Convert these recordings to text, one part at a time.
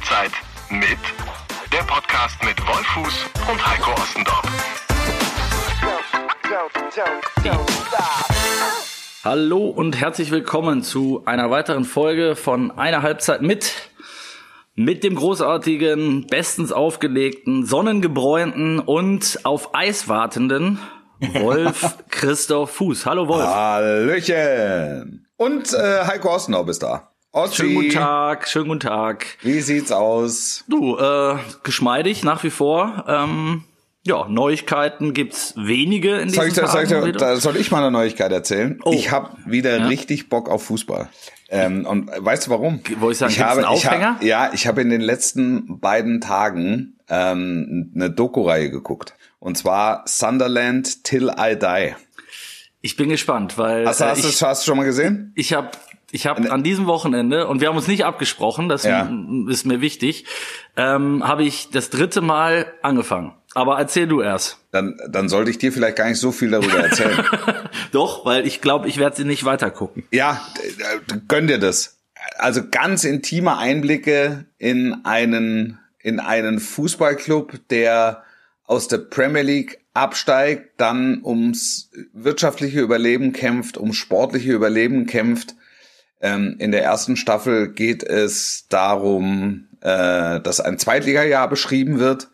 Halbzeit mit der Podcast mit Wolfuß und Heiko Ostendorf. Hallo und herzlich willkommen zu einer weiteren Folge von einer Halbzeit mit mit dem großartigen, bestens aufgelegten, sonnengebräunten und auf Eis wartenden Wolf Christoph Fuß. Hallo Wolf. Hallöchen. Und äh, Heiko Ostendorf ist da. Ossi. Schönen guten Tag, schönen guten Tag. Wie sieht's aus? Du, äh, geschmeidig nach wie vor. Ähm, ja, Neuigkeiten gibt's wenige in soll diesem ich, soll, ich, da soll ich mal eine Neuigkeit erzählen? Oh. Ich habe wieder ja? richtig Bock auf Fußball. Ähm, und weißt du warum? Wo ich sagen, ich habe, ich hab, ja, ich habe in den letzten beiden Tagen ähm, eine Doku-Reihe geguckt. Und zwar Sunderland Till I Die. Ich bin gespannt, weil. Hast, äh, hast, ich, hast du schon mal gesehen? Ich habe ich habe an diesem Wochenende, und wir haben uns nicht abgesprochen, das ja. ist mir wichtig, ähm, habe ich das dritte Mal angefangen. Aber erzähl du erst. Dann, dann sollte ich dir vielleicht gar nicht so viel darüber erzählen. Doch, weil ich glaube, ich werde sie nicht weiter gucken. Ja, gönn dir das. Also ganz intime Einblicke in einen, in einen Fußballclub, der aus der Premier League absteigt, dann ums wirtschaftliche Überleben kämpft, ums sportliche Überleben kämpft ähm, in der ersten Staffel geht es darum, äh, dass ein Zweitliga-Jahr beschrieben wird.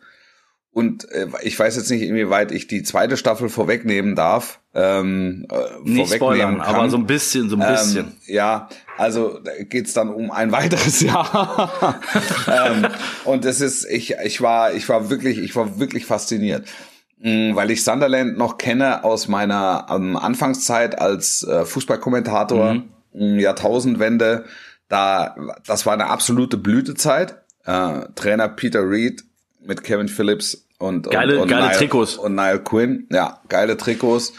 Und äh, ich weiß jetzt nicht, inwieweit ich die zweite Staffel vorwegnehmen darf. Ähm, äh, nicht spoilern, kann. aber so ein bisschen, so ein bisschen. Ähm, ja, also geht's dann um ein weiteres Jahr. ähm, und es ist, ich, ich war, ich war wirklich, ich war wirklich fasziniert mm, weil ich Sunderland noch kenne aus meiner ähm, Anfangszeit als äh, Fußballkommentator. Mhm. Jahrtausendwende, da, das war eine absolute Blütezeit. Äh, Trainer Peter Reed mit Kevin Phillips und, geile, und, und geile Niall, Trikots. Und Niall Quinn, ja, geile Trikots.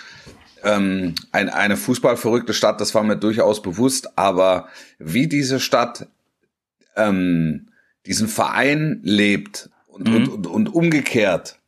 Ähm, ein, eine fußballverrückte Stadt, das war mir durchaus bewusst, aber wie diese Stadt ähm, diesen Verein lebt und, mhm. und, und, und umgekehrt,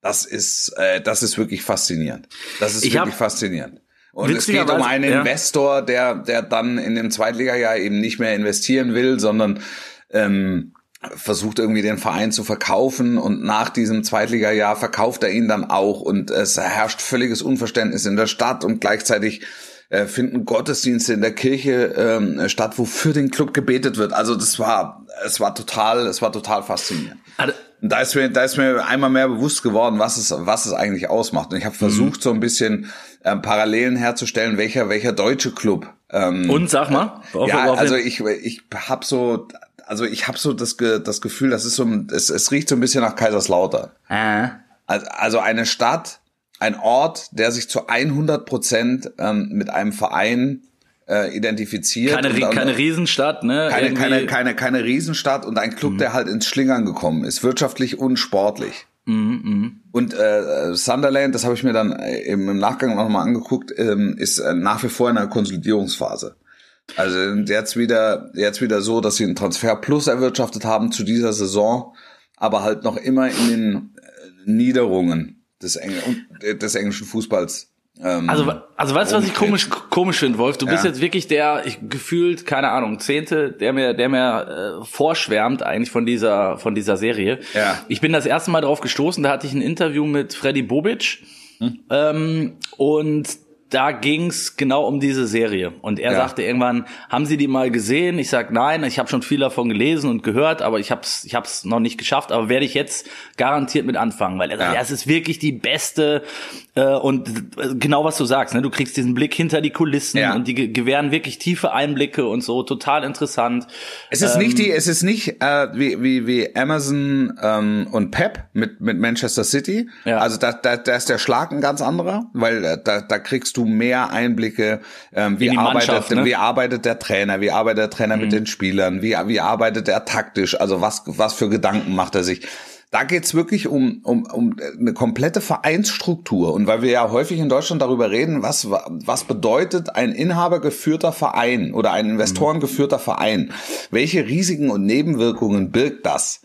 das ist, äh, das ist wirklich faszinierend. Das ist ich wirklich hab, faszinierend. Und es geht um einen ja. Investor, der, der dann in dem Zweitliga-Jahr eben nicht mehr investieren will, sondern ähm, versucht irgendwie den Verein zu verkaufen und nach diesem Zweitliga-Jahr verkauft er ihn dann auch und es herrscht völliges Unverständnis in der Stadt und gleichzeitig äh, finden Gottesdienste in der Kirche ähm, statt, wo für den Club gebetet wird. Also das war, es war total, es war total faszinierend. Also, da ist mir, da ist mir einmal mehr bewusst geworden, was es, was es eigentlich ausmacht. Und ich habe mhm. versucht, so ein bisschen ähm, Parallelen herzustellen, welcher, welcher deutsche Club. Ähm, Und sag mal. Auf, ja, auf also ich, ich habe so, also ich habe so das, das Gefühl, das ist so, es, es riecht so ein bisschen nach Kaiserslautern. Äh. Also eine Stadt, ein Ort, der sich zu 100 Prozent ähm, mit einem Verein äh, identifiziert. Keine, und, keine Riesenstadt, ne? Keine, keine, keine, keine Riesenstadt und ein Club, mhm. der halt ins Schlingern gekommen ist, wirtschaftlich und sportlich. Mhm, mh. Und äh, Sunderland, das habe ich mir dann äh, im Nachgang noch mal angeguckt, ähm, ist äh, nach wie vor in einer Konsolidierungsphase. Also jetzt wieder jetzt wieder so, dass sie einen Transfer Plus erwirtschaftet haben zu dieser Saison, aber halt noch immer in den äh, Niederungen des, Engl des englischen Fußballs ähm, also, also weißt du, was ich komisch, komisch finde, Wolf? Du ja. bist jetzt wirklich der, ich gefühlt, keine Ahnung, Zehnte, der mir, der mir äh, vorschwärmt eigentlich von dieser, von dieser Serie. Ja. Ich bin das erste Mal drauf gestoßen, da hatte ich ein Interview mit Freddy Bobic. Hm. Ähm, und da ging's genau um diese Serie. Und er ja. sagte irgendwann, haben Sie die mal gesehen? Ich sag nein, ich habe schon viel davon gelesen und gehört, aber ich hab's, ich hab's noch nicht geschafft, aber werde ich jetzt garantiert mit anfangen, weil er sagt, ja, es ist wirklich die beste äh, und äh, genau was du sagst, ne? Du kriegst diesen Blick hinter die Kulissen ja. und die gewähren wirklich tiefe Einblicke und so, total interessant. Es ist ähm, nicht die, es ist nicht äh, wie, wie, wie Amazon ähm, und Pep mit, mit Manchester City. Ja. Also da, da, da ist der Schlag ein ganz anderer, weil äh, da, da kriegst du mehr Einblicke, ähm, wie, arbeitet, ne? wie arbeitet der Trainer, wie arbeitet der Trainer mhm. mit den Spielern, wie, wie arbeitet er taktisch, also was, was für Gedanken macht er sich. Da geht's wirklich um, um, um eine komplette Vereinsstruktur. Und weil wir ja häufig in Deutschland darüber reden, was, was bedeutet ein inhabergeführter Verein oder ein investorengeführter Verein? Welche Risiken und Nebenwirkungen birgt das?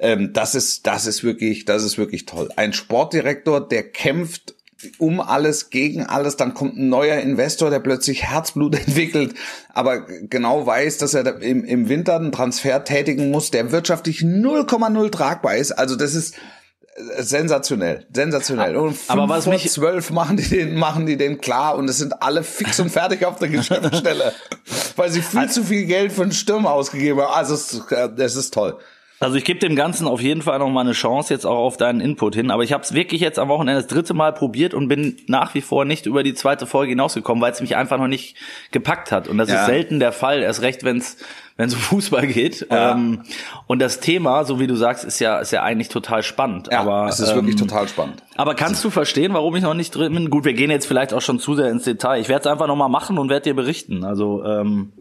Ähm, das ist, das ist wirklich, das ist wirklich toll. Ein Sportdirektor, der kämpft um alles, gegen alles, dann kommt ein neuer Investor, der plötzlich Herzblut entwickelt, aber genau weiß, dass er im, im Winter einen Transfer tätigen muss, der wirtschaftlich 0,0 tragbar ist. Also das ist äh, sensationell, sensationell. Und aber was mich zwölf machen die den, machen die den klar und es sind alle fix und fertig auf der Geschäftsstelle, weil sie viel zu viel Geld für einen Stürmer ausgegeben haben. Also es, äh, es ist toll. Also ich gebe dem Ganzen auf jeden Fall noch mal eine Chance jetzt auch auf deinen Input hin. Aber ich habe es wirklich jetzt am Wochenende das dritte Mal probiert und bin nach wie vor nicht über die zweite Folge hinausgekommen, weil es mich einfach noch nicht gepackt hat. Und das ja. ist selten der Fall, erst recht, wenn es wenn es um Fußball geht. Ja. Ähm, und das Thema, so wie du sagst, ist ja ist ja eigentlich total spannend. Ja, aber es ist ähm, wirklich total spannend. Aber kannst du verstehen, warum ich noch nicht drin bin? Gut, wir gehen jetzt vielleicht auch schon zu sehr ins Detail. Ich werde es einfach noch mal machen und werde dir berichten. Also ähm,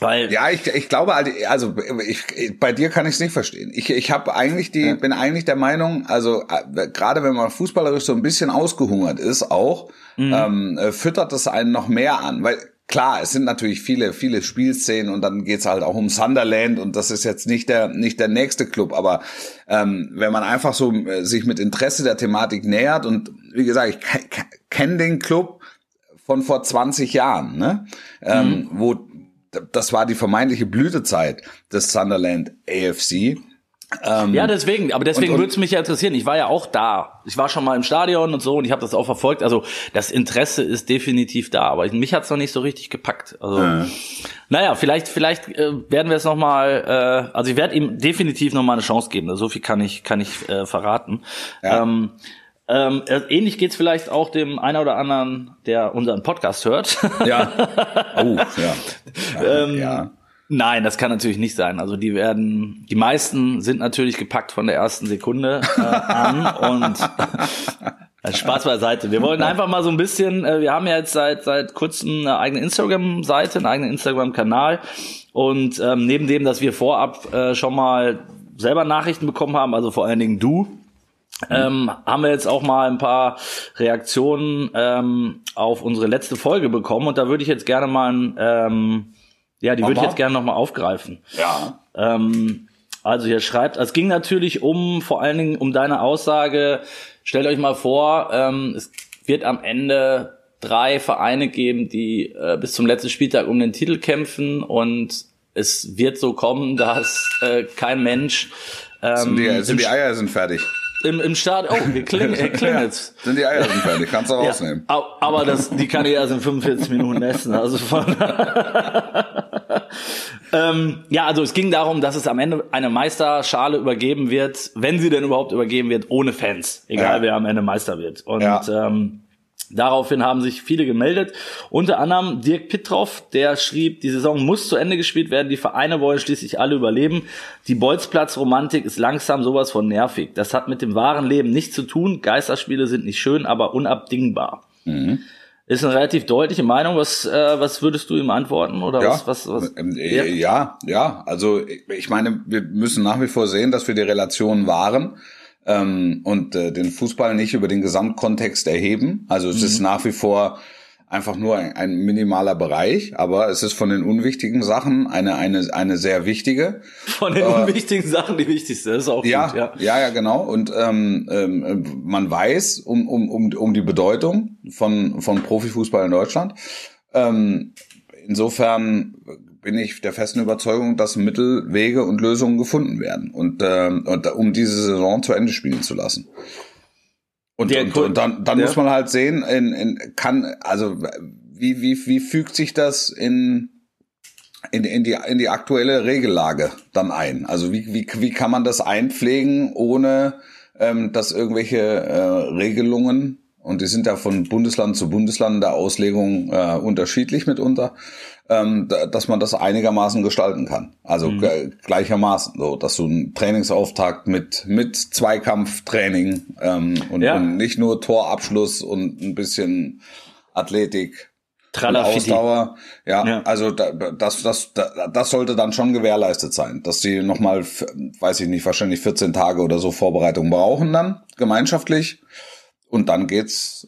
weil ja, ich, ich glaube, also ich, bei dir kann ich es nicht verstehen. Ich, ich habe eigentlich die, ja. bin eigentlich der Meinung, also äh, gerade wenn man fußballerisch so ein bisschen ausgehungert ist, auch mhm. ähm, äh, füttert das einen noch mehr an, weil klar, es sind natürlich viele, viele Spielszenen und dann geht's halt auch um Sunderland und das ist jetzt nicht der, nicht der nächste Club, aber ähm, wenn man einfach so äh, sich mit Interesse der Thematik nähert und wie gesagt, ich kenne den Club von vor 20 Jahren, ne? Ähm, mhm. Ähm, wo das war die vermeintliche Blütezeit des Sunderland AFC. Ähm, ja, deswegen, aber deswegen würde es mich ja interessieren. Ich war ja auch da. Ich war schon mal im Stadion und so und ich habe das auch verfolgt. Also das Interesse ist definitiv da, aber mich hat's noch nicht so richtig gepackt. Also äh. naja, vielleicht, vielleicht äh, werden wir es nochmal, äh, also ich werde ihm definitiv nochmal eine Chance geben. So viel kann ich, kann ich äh, verraten. Ja. Ähm, ähm, äh, ähnlich geht's vielleicht auch dem einer oder anderen, der unseren Podcast hört. Ja. Oh, ja. ähm, ja. Nein, das kann natürlich nicht sein. Also die werden, die meisten sind natürlich gepackt von der ersten Sekunde äh, an und äh, Spaß beiseite. Wir wollen einfach mal so ein bisschen, äh, wir haben ja jetzt seit seit kurzem eine eigene Instagram-Seite, einen eigenen Instagram-Kanal und ähm, neben dem, dass wir vorab äh, schon mal selber Nachrichten bekommen haben, also vor allen Dingen du, ähm, haben wir jetzt auch mal ein paar Reaktionen ähm, auf unsere letzte Folge bekommen und da würde ich jetzt gerne mal, ähm, ja, die würde ich jetzt gerne noch mal aufgreifen. Ja. Ähm, also hier schreibt, es ging natürlich um vor allen Dingen um deine Aussage. Stellt euch mal vor, ähm, es wird am Ende drei Vereine geben, die äh, bis zum letzten Spieltag um den Titel kämpfen und es wird so kommen, dass äh, kein Mensch ähm, sind, die, sind die Eier sind fertig im, im Stadion. Oh, wir klingen, äh, klingelt's. Ja, sind die Eier sind fertig, kannst du ja, rausnehmen. Aber das, die kann ich erst in 45 Minuten essen. Also von ähm, ja, also es ging darum, dass es am Ende eine Meisterschale übergeben wird, wenn sie denn überhaupt übergeben wird, ohne Fans. Egal ja. wer am Ende Meister wird. Und ähm, Daraufhin haben sich viele gemeldet, unter anderem Dirk Pittroff, der schrieb, die Saison muss zu Ende gespielt werden, die Vereine wollen schließlich alle überleben. Die Bolzplatz-Romantik ist langsam sowas von nervig. Das hat mit dem wahren Leben nichts zu tun. Geisterspiele sind nicht schön, aber unabdingbar. Mhm. Ist eine relativ deutliche Meinung. Was, äh, was würdest du ihm antworten? Oder ja, was, was, was? Ähm, ja. ja, ja. Also ich meine, wir müssen nach wie vor sehen, dass wir die Relation wahren ähm, und äh, den Fußball nicht über den Gesamtkontext erheben. Also es mhm. ist nach wie vor einfach nur ein, ein, minimaler Bereich, aber es ist von den unwichtigen Sachen eine eine eine sehr wichtige. Von den äh, unwichtigen Sachen die wichtigste, das ist auch ja, gut, ja. Ja, ja, genau. Und ähm, ähm, man weiß um, um, um, um die Bedeutung von, von Profifußball in Deutschland. Ähm, insofern bin ich der festen Überzeugung, dass Mittel, Wege und Lösungen gefunden werden und, äh, und um diese Saison zu Ende spielen zu lassen. Und, und, und, dann, dann ja. muss man halt sehen, in, in, kann also wie, wie, wie fügt sich das in in, in, die, in die aktuelle Regellage dann ein? Also wie, wie, wie kann man das einpflegen, ohne ähm, dass irgendwelche äh, Regelungen und die sind ja von Bundesland zu Bundesland der Auslegung äh, unterschiedlich mitunter, ähm, da, dass man das einigermaßen gestalten kann. Also mhm. gleichermaßen, so dass du einen Trainingsauftakt mit mit Zweikampftraining ähm, und, ja. und nicht nur Torabschluss und ein bisschen Athletik. Ausdauer, ja, ja, also da, das, das, das sollte dann schon gewährleistet sein, dass die nochmal, weiß ich nicht, wahrscheinlich 14 Tage oder so Vorbereitung brauchen dann, gemeinschaftlich. Und dann geht's,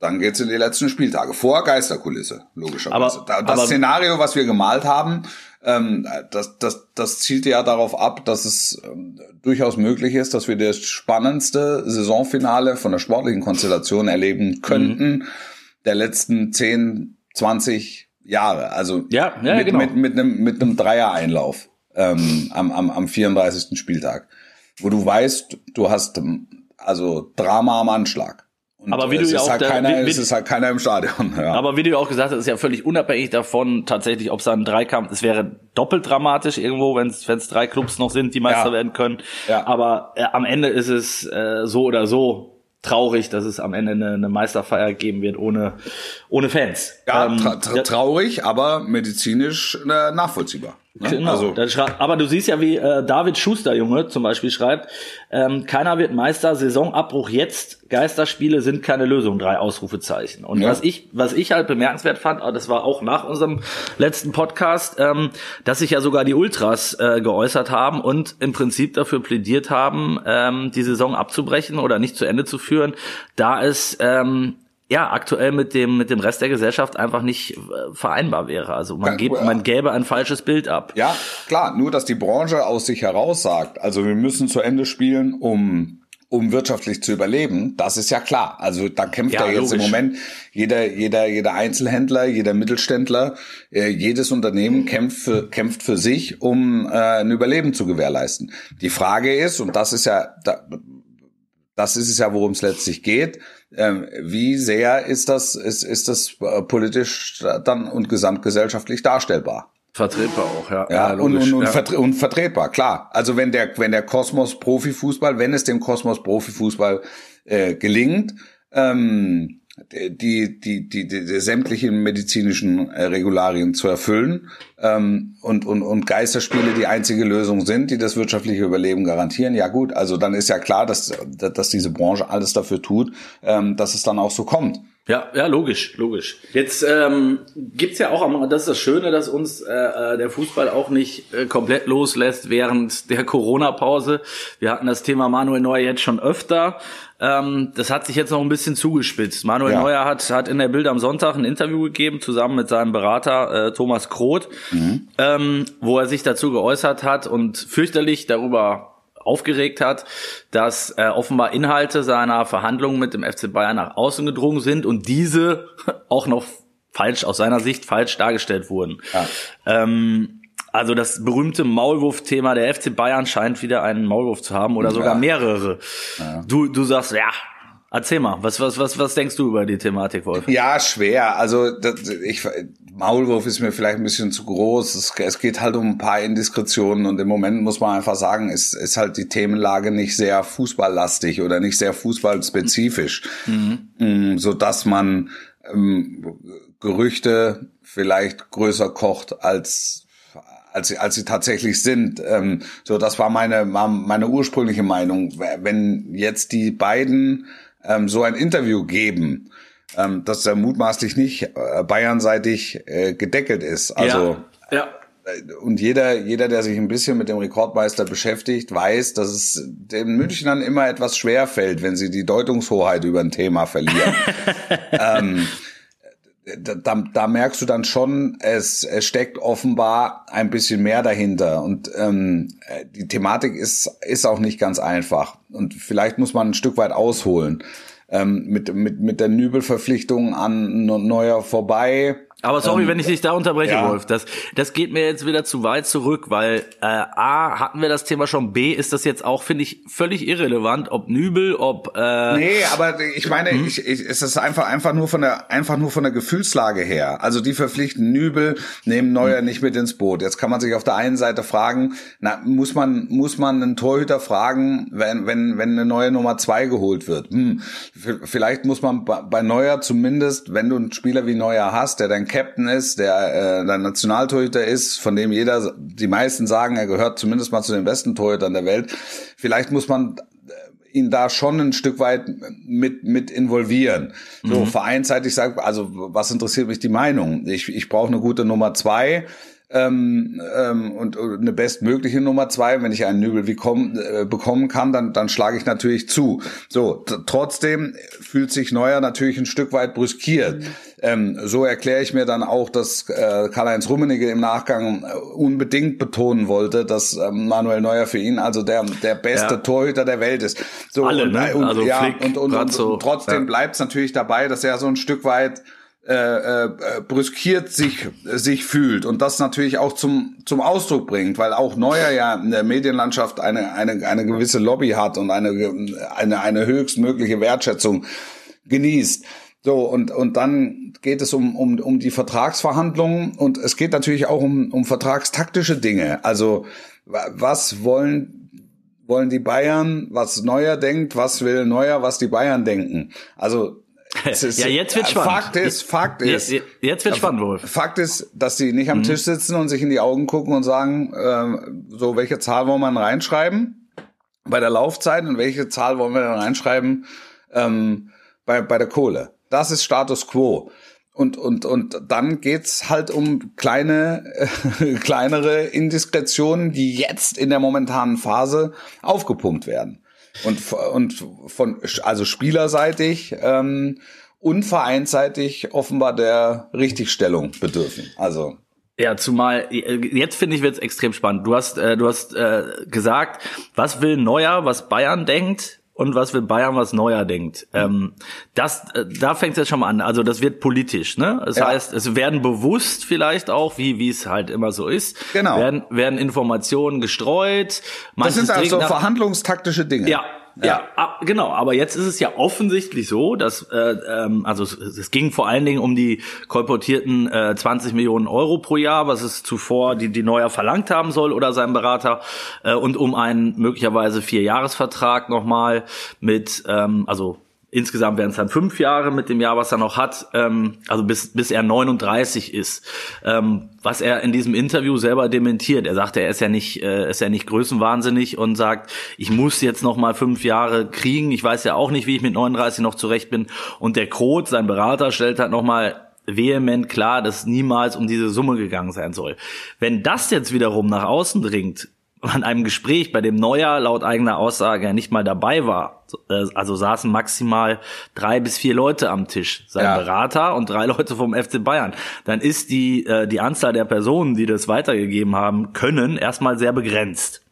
dann geht's in die letzten Spieltage. Vor Geisterkulisse, logischerweise. Aber, das aber, Szenario, was wir gemalt haben, Ähm, das, das, das zielt ja darauf ab, dass es ähm, durchaus möglich ist, dass wir das spannendste Saisonfinale von der sportlichen Konstellation erleben könnten mhm. der letzten 10, 20 Jahre. Also ja, ja, mit, genau. mit, mit, einem, mit einem Dreier-Einlauf ähm, am, am, am 34. Spieltag, wo du weißt, du hast also Drama am Anschlag. Und aber wie du ja auch halt keiner, wie, wie, es ist halt keiner im Stadion. Ja. Aber wie du ja auch gesagt hast, ist ja völlig unabhängig davon, tatsächlich, ob es ein Dreikampf, es wäre doppelt dramatisch irgendwo, wenn es drei Clubs noch sind, die Meister ja. werden können. Ja. Aber äh, am Ende ist es äh, so oder so traurig, dass es am Ende eine, eine Meisterfeier geben wird ohne ohne Fans. Ja, ähm, tra tra traurig, aber medizinisch äh, nachvollziehbar. Ne? Genau. Also. aber du siehst ja, wie äh, David Schuster, Junge, zum Beispiel schreibt, ähm, keiner wird Meister, Saisonabbruch jetzt, Geisterspiele sind keine Lösung, drei Ausrufezeichen. Und ja. was ich, was ich halt bemerkenswert fand, das war auch nach unserem letzten Podcast, ähm, dass sich ja sogar die Ultras äh, geäußert haben und im Prinzip dafür plädiert haben, ähm, die Saison abzubrechen oder nicht zu Ende zu führen, da es ähm, ja, aktuell mit dem, mit dem Rest der Gesellschaft einfach nicht äh, vereinbar wäre. Also man, gibt, man gäbe ein falsches Bild ab. Ja, klar, nur dass die Branche aus sich heraus sagt, also wir müssen zu Ende spielen, um um wirtschaftlich zu überleben, das ist ja klar. Also da kämpft ja, ja jetzt logisch. im Moment jeder, jeder, jeder Einzelhändler, jeder Mittelständler, äh, jedes Unternehmen kämpft für, kämpft für sich, um äh, ein Überleben zu gewährleisten. Die Frage ist, und das ist ja, da, das ist es ja, worum es letztlich geht. Ähm, wie sehr ist das, ist, ist das äh, politisch dann und gesamtgesellschaftlich darstellbar? Vertretbar auch, ja. Ja, ja und, und, und, ja. Vertre und vertretbar, klar. Also wenn der, wenn der Kosmos Profifußball, wenn es dem Kosmos Profifußball äh, gelingt, ähm, die, die, die, die, die sämtlichen medizinischen äh, Regularien zu erfüllen ähm, und, und, und Geisterspiele die einzige Lösung sind, die das wirtschaftliche Überleben garantieren. Ja gut, also dann ist ja klar, dass, dass diese Branche alles dafür tut, ähm, dass es dann auch so kommt. Ja, ja, logisch, logisch. Jetzt ähm, gibt's ja auch, das ist das Schöne, dass uns äh, äh, der Fußball auch nicht äh, komplett loslässt während der Corona-Pause. Wir hatten das Thema Manuel Neuer jetzt schon öfter. Ähm, das hat sich jetzt noch ein bisschen zugespitzt. Manuel ja. Neuer hat, hat in der Bild am Sonntag ein Interview gegeben, zusammen mit seinem Berater äh, Thomas Kroth, mhm. ähm, wo er sich dazu geäußert hat und fürchterlich darüber aufgeregt hat, dass äh, offenbar Inhalte seiner Verhandlungen mit dem FC Bayern nach außen gedrungen sind und diese auch noch falsch, aus seiner Sicht falsch dargestellt wurden. Ja. Ähm, also das berühmte Maulwurf-Thema, der FC Bayern scheint wieder einen Maulwurf zu haben oder sogar mehrere. Ja. Du, du sagst, ja, Erzähl mal, was, was, was, was denkst du über die Thematik, Wolf? Ja, schwer. Also das, ich, Maulwurf ist mir vielleicht ein bisschen zu groß. Es, es, geht halt um ein paar Indiskretionen und im Moment muss man einfach sagen, ist, ist halt die Themenlage nicht sehr fußballlastig oder nicht sehr fußballspezifisch, mhm. Mm, so dass man ähm, Gerüchte vielleicht größer kocht als als sie, als sie tatsächlich sind. Ähm, so, das war meine meine ursprüngliche Meinung. Wenn jetzt die beiden ähm, so ein Interview geben, ähm, dass er mutmaßlich nicht äh, bayernseitig äh, gedeckelt ist. Also ja, ja. Äh, und jeder, jeder, der sich ein bisschen mit dem Rekordmeister beschäftigt, weiß, dass es den Münchnern immer etwas schwer fällt, wenn sie die Deutungshoheit über ein Thema verlieren. ähm, da, da merkst du dann schon, es, es steckt offenbar ein bisschen mehr dahinter. Und ähm, die Thematik ist, ist auch nicht ganz einfach. Und vielleicht muss man ein Stück weit ausholen. Ähm, mit, mit, mit der Nübelverpflichtung an Neuer vorbei aber sorry, ähm, wenn ich dich da unterbreche, ja. Wolf. Das, das geht mir jetzt wieder zu weit zurück, weil äh, A, hatten wir das Thema schon, B, ist das jetzt auch, finde ich, völlig irrelevant, ob Nübel, ob äh, Nee, aber ich meine, hm? ich, ich, es ist einfach einfach nur von der einfach nur von der Gefühlslage her. Also die verpflichten Nübel, nehmen Neuer hm. nicht mit ins Boot. Jetzt kann man sich auf der einen Seite fragen, na, muss man muss man einen Torhüter fragen, wenn wenn wenn eine neue Nummer zwei geholt wird. Hm, vielleicht muss man bei Neuer zumindest, wenn du einen Spieler wie Neuer hast, der dann Captain ist, der äh, der Nationaltorhüter ist, von dem jeder, die meisten sagen, er gehört zumindest mal zu den besten Torhütern der Welt. Vielleicht muss man äh, ihn da schon ein Stück weit mit mit involvieren. So mhm. vereinsseitig sagt, also was interessiert mich die Meinung? Ich ich brauche eine gute Nummer zwei ähm, ähm, und, und eine bestmögliche Nummer zwei. Wenn ich einen Nübel wie komm, äh, bekommen kann, dann, dann schlage ich natürlich zu. So, trotzdem fühlt sich Neuer natürlich ein Stück weit brüskiert. Mhm. Ähm, so erkläre ich mir dann auch, dass äh, Karl-Heinz Rummenigge im Nachgang äh, unbedingt betonen wollte, dass äh, Manuel Neuer für ihn also der, der beste ja. Torhüter der Welt ist. So, Alle, ne? und, also ja, Flick, und, und, und, und trotzdem ja. bleibt es natürlich dabei, dass er so ein Stück weit äh, äh, brüskiert sich sich fühlt und das natürlich auch zum zum Ausdruck bringt, weil auch Neuer ja in der Medienlandschaft eine eine eine gewisse Lobby hat und eine eine eine höchstmögliche Wertschätzung genießt. So und und dann geht es um um um die Vertragsverhandlungen und es geht natürlich auch um um vertragstaktische Dinge. Also was wollen wollen die Bayern, was Neuer denkt, was will Neuer, was die Bayern denken. Also ist, ja, jetzt wird spannend. Fakt ist, Fakt ist. Jetzt, jetzt wird spannend, Wolf. Fakt ist, dass die nicht am mhm. Tisch sitzen und sich in die Augen gucken und sagen, äh, so, welche Zahl wollen wir reinschreiben bei der Laufzeit und welche Zahl wollen wir dann reinschreiben ähm, bei, bei der Kohle. Das ist Status Quo. Und, und, und dann geht's halt um kleine, äh, kleinere Indiskretionen, die jetzt in der momentanen Phase aufgepumpt werden und, und von, also spielerseitig ähm, und vereinsseitig offenbar der Richtigstellung bedürfen. Also ja, zumal jetzt finde ich wird's extrem spannend. Du hast äh, du hast äh, gesagt, was will Neuer, was Bayern denkt und was will Bayern, was Neuer denkt. Ähm, das, äh, da fängt es jetzt schon mal an. Also das wird politisch, ne? Das ja. heißt, es werden bewusst vielleicht auch, wie wie es halt immer so ist, genau. werden, werden Informationen gestreut. Das sind also verhandlungstaktische Dinge. Ja, ja, ja genau. Aber jetzt ist es ja offensichtlich so, dass äh, ähm, also es, es ging vor allen Dingen um die kolportierten äh, 20 Millionen Euro pro Jahr, was es zuvor die die Neuer verlangt haben soll oder sein Berater äh, und um einen möglicherweise vier Jahresvertrag nochmal mit ähm, also Insgesamt wären es dann fünf Jahre mit dem Jahr, was er noch hat, ähm, also bis, bis er 39 ist. Ähm, was er in diesem Interview selber dementiert. Er sagt, er ist ja nicht, äh, ist ja nicht größenwahnsinnig und sagt, ich muss jetzt noch mal fünf Jahre kriegen. Ich weiß ja auch nicht, wie ich mit 39 noch zurecht bin. Und der Kroth, sein Berater, stellt halt noch mal vehement klar, dass niemals um diese Summe gegangen sein soll. Wenn das jetzt wiederum nach außen dringt, an einem Gespräch, bei dem Neuer laut eigener Aussage nicht mal dabei war, äh, also saßen maximal drei bis vier Leute am Tisch, sein ja. Berater und drei Leute vom FC Bayern, dann ist die, äh, die Anzahl der Personen, die das weitergegeben haben können, erstmal sehr begrenzt.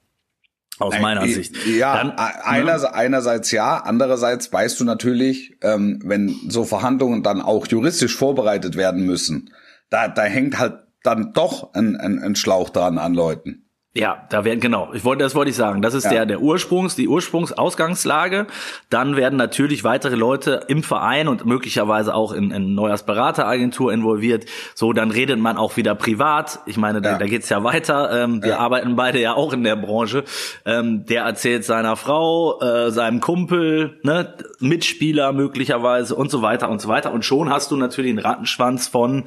Aus meiner Sicht. Ja, Dann, einerseits, ne? einerseits ja, andererseits weißt du natürlich, ähm, wenn so Verhandlungen dann auch juristisch vorbereitet werden müssen, da, da hängt halt dann doch ein, ein, ein Schlauch dran an Leuten. Ja, da werden genau. Ich wollte, das wollte ich sagen. Das ist ja. der der Ursprungs, die Ursprungsausgangslage. Dann werden natürlich weitere Leute im Verein und möglicherweise auch in, in Neuers Berateragentur involviert. So, dann redet man auch wieder privat. Ich meine, ja. da, da geht's ja weiter. Ähm, wir ja. arbeiten beide ja auch in der Branche. Ähm, der erzählt seiner Frau, äh, seinem Kumpel, ne, Mitspieler möglicherweise und so weiter und so weiter. Und schon hast du natürlich einen Rattenschwanz von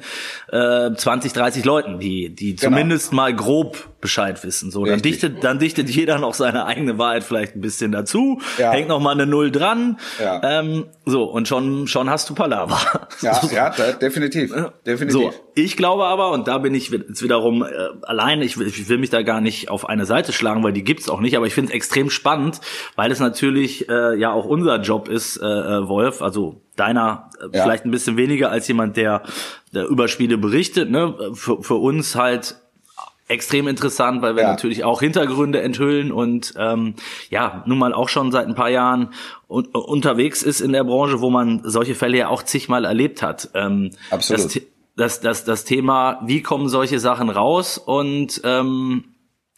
äh, 20, 30 Leuten, die die genau. zumindest mal grob Bescheid wissen. So, dann dichtet, dann dichtet jeder noch seine eigene Wahrheit vielleicht ein bisschen dazu, ja. hängt noch mal eine Null dran. Ja. Ähm, so, und schon, schon hast du Palaver. Ja, so. ja definitiv. definitiv. So, ich glaube aber, und da bin ich jetzt wiederum äh, allein, ich will, ich will mich da gar nicht auf eine Seite schlagen, weil die gibt's auch nicht, aber ich finde es extrem spannend, weil es natürlich äh, ja auch unser Job ist, äh, äh Wolf, also deiner äh, ja. vielleicht ein bisschen weniger als jemand, der, der über Spiele berichtet, ne? Für, für uns halt extrem interessant, weil wir ja. natürlich auch Hintergründe enthüllen und ähm, ja, nun mal auch schon seit ein paar Jahren un unterwegs ist in der Branche, wo man solche Fälle ja auch zigmal erlebt hat. Ähm, Absolut. Das, das, das, das Thema, wie kommen solche Sachen raus und ähm,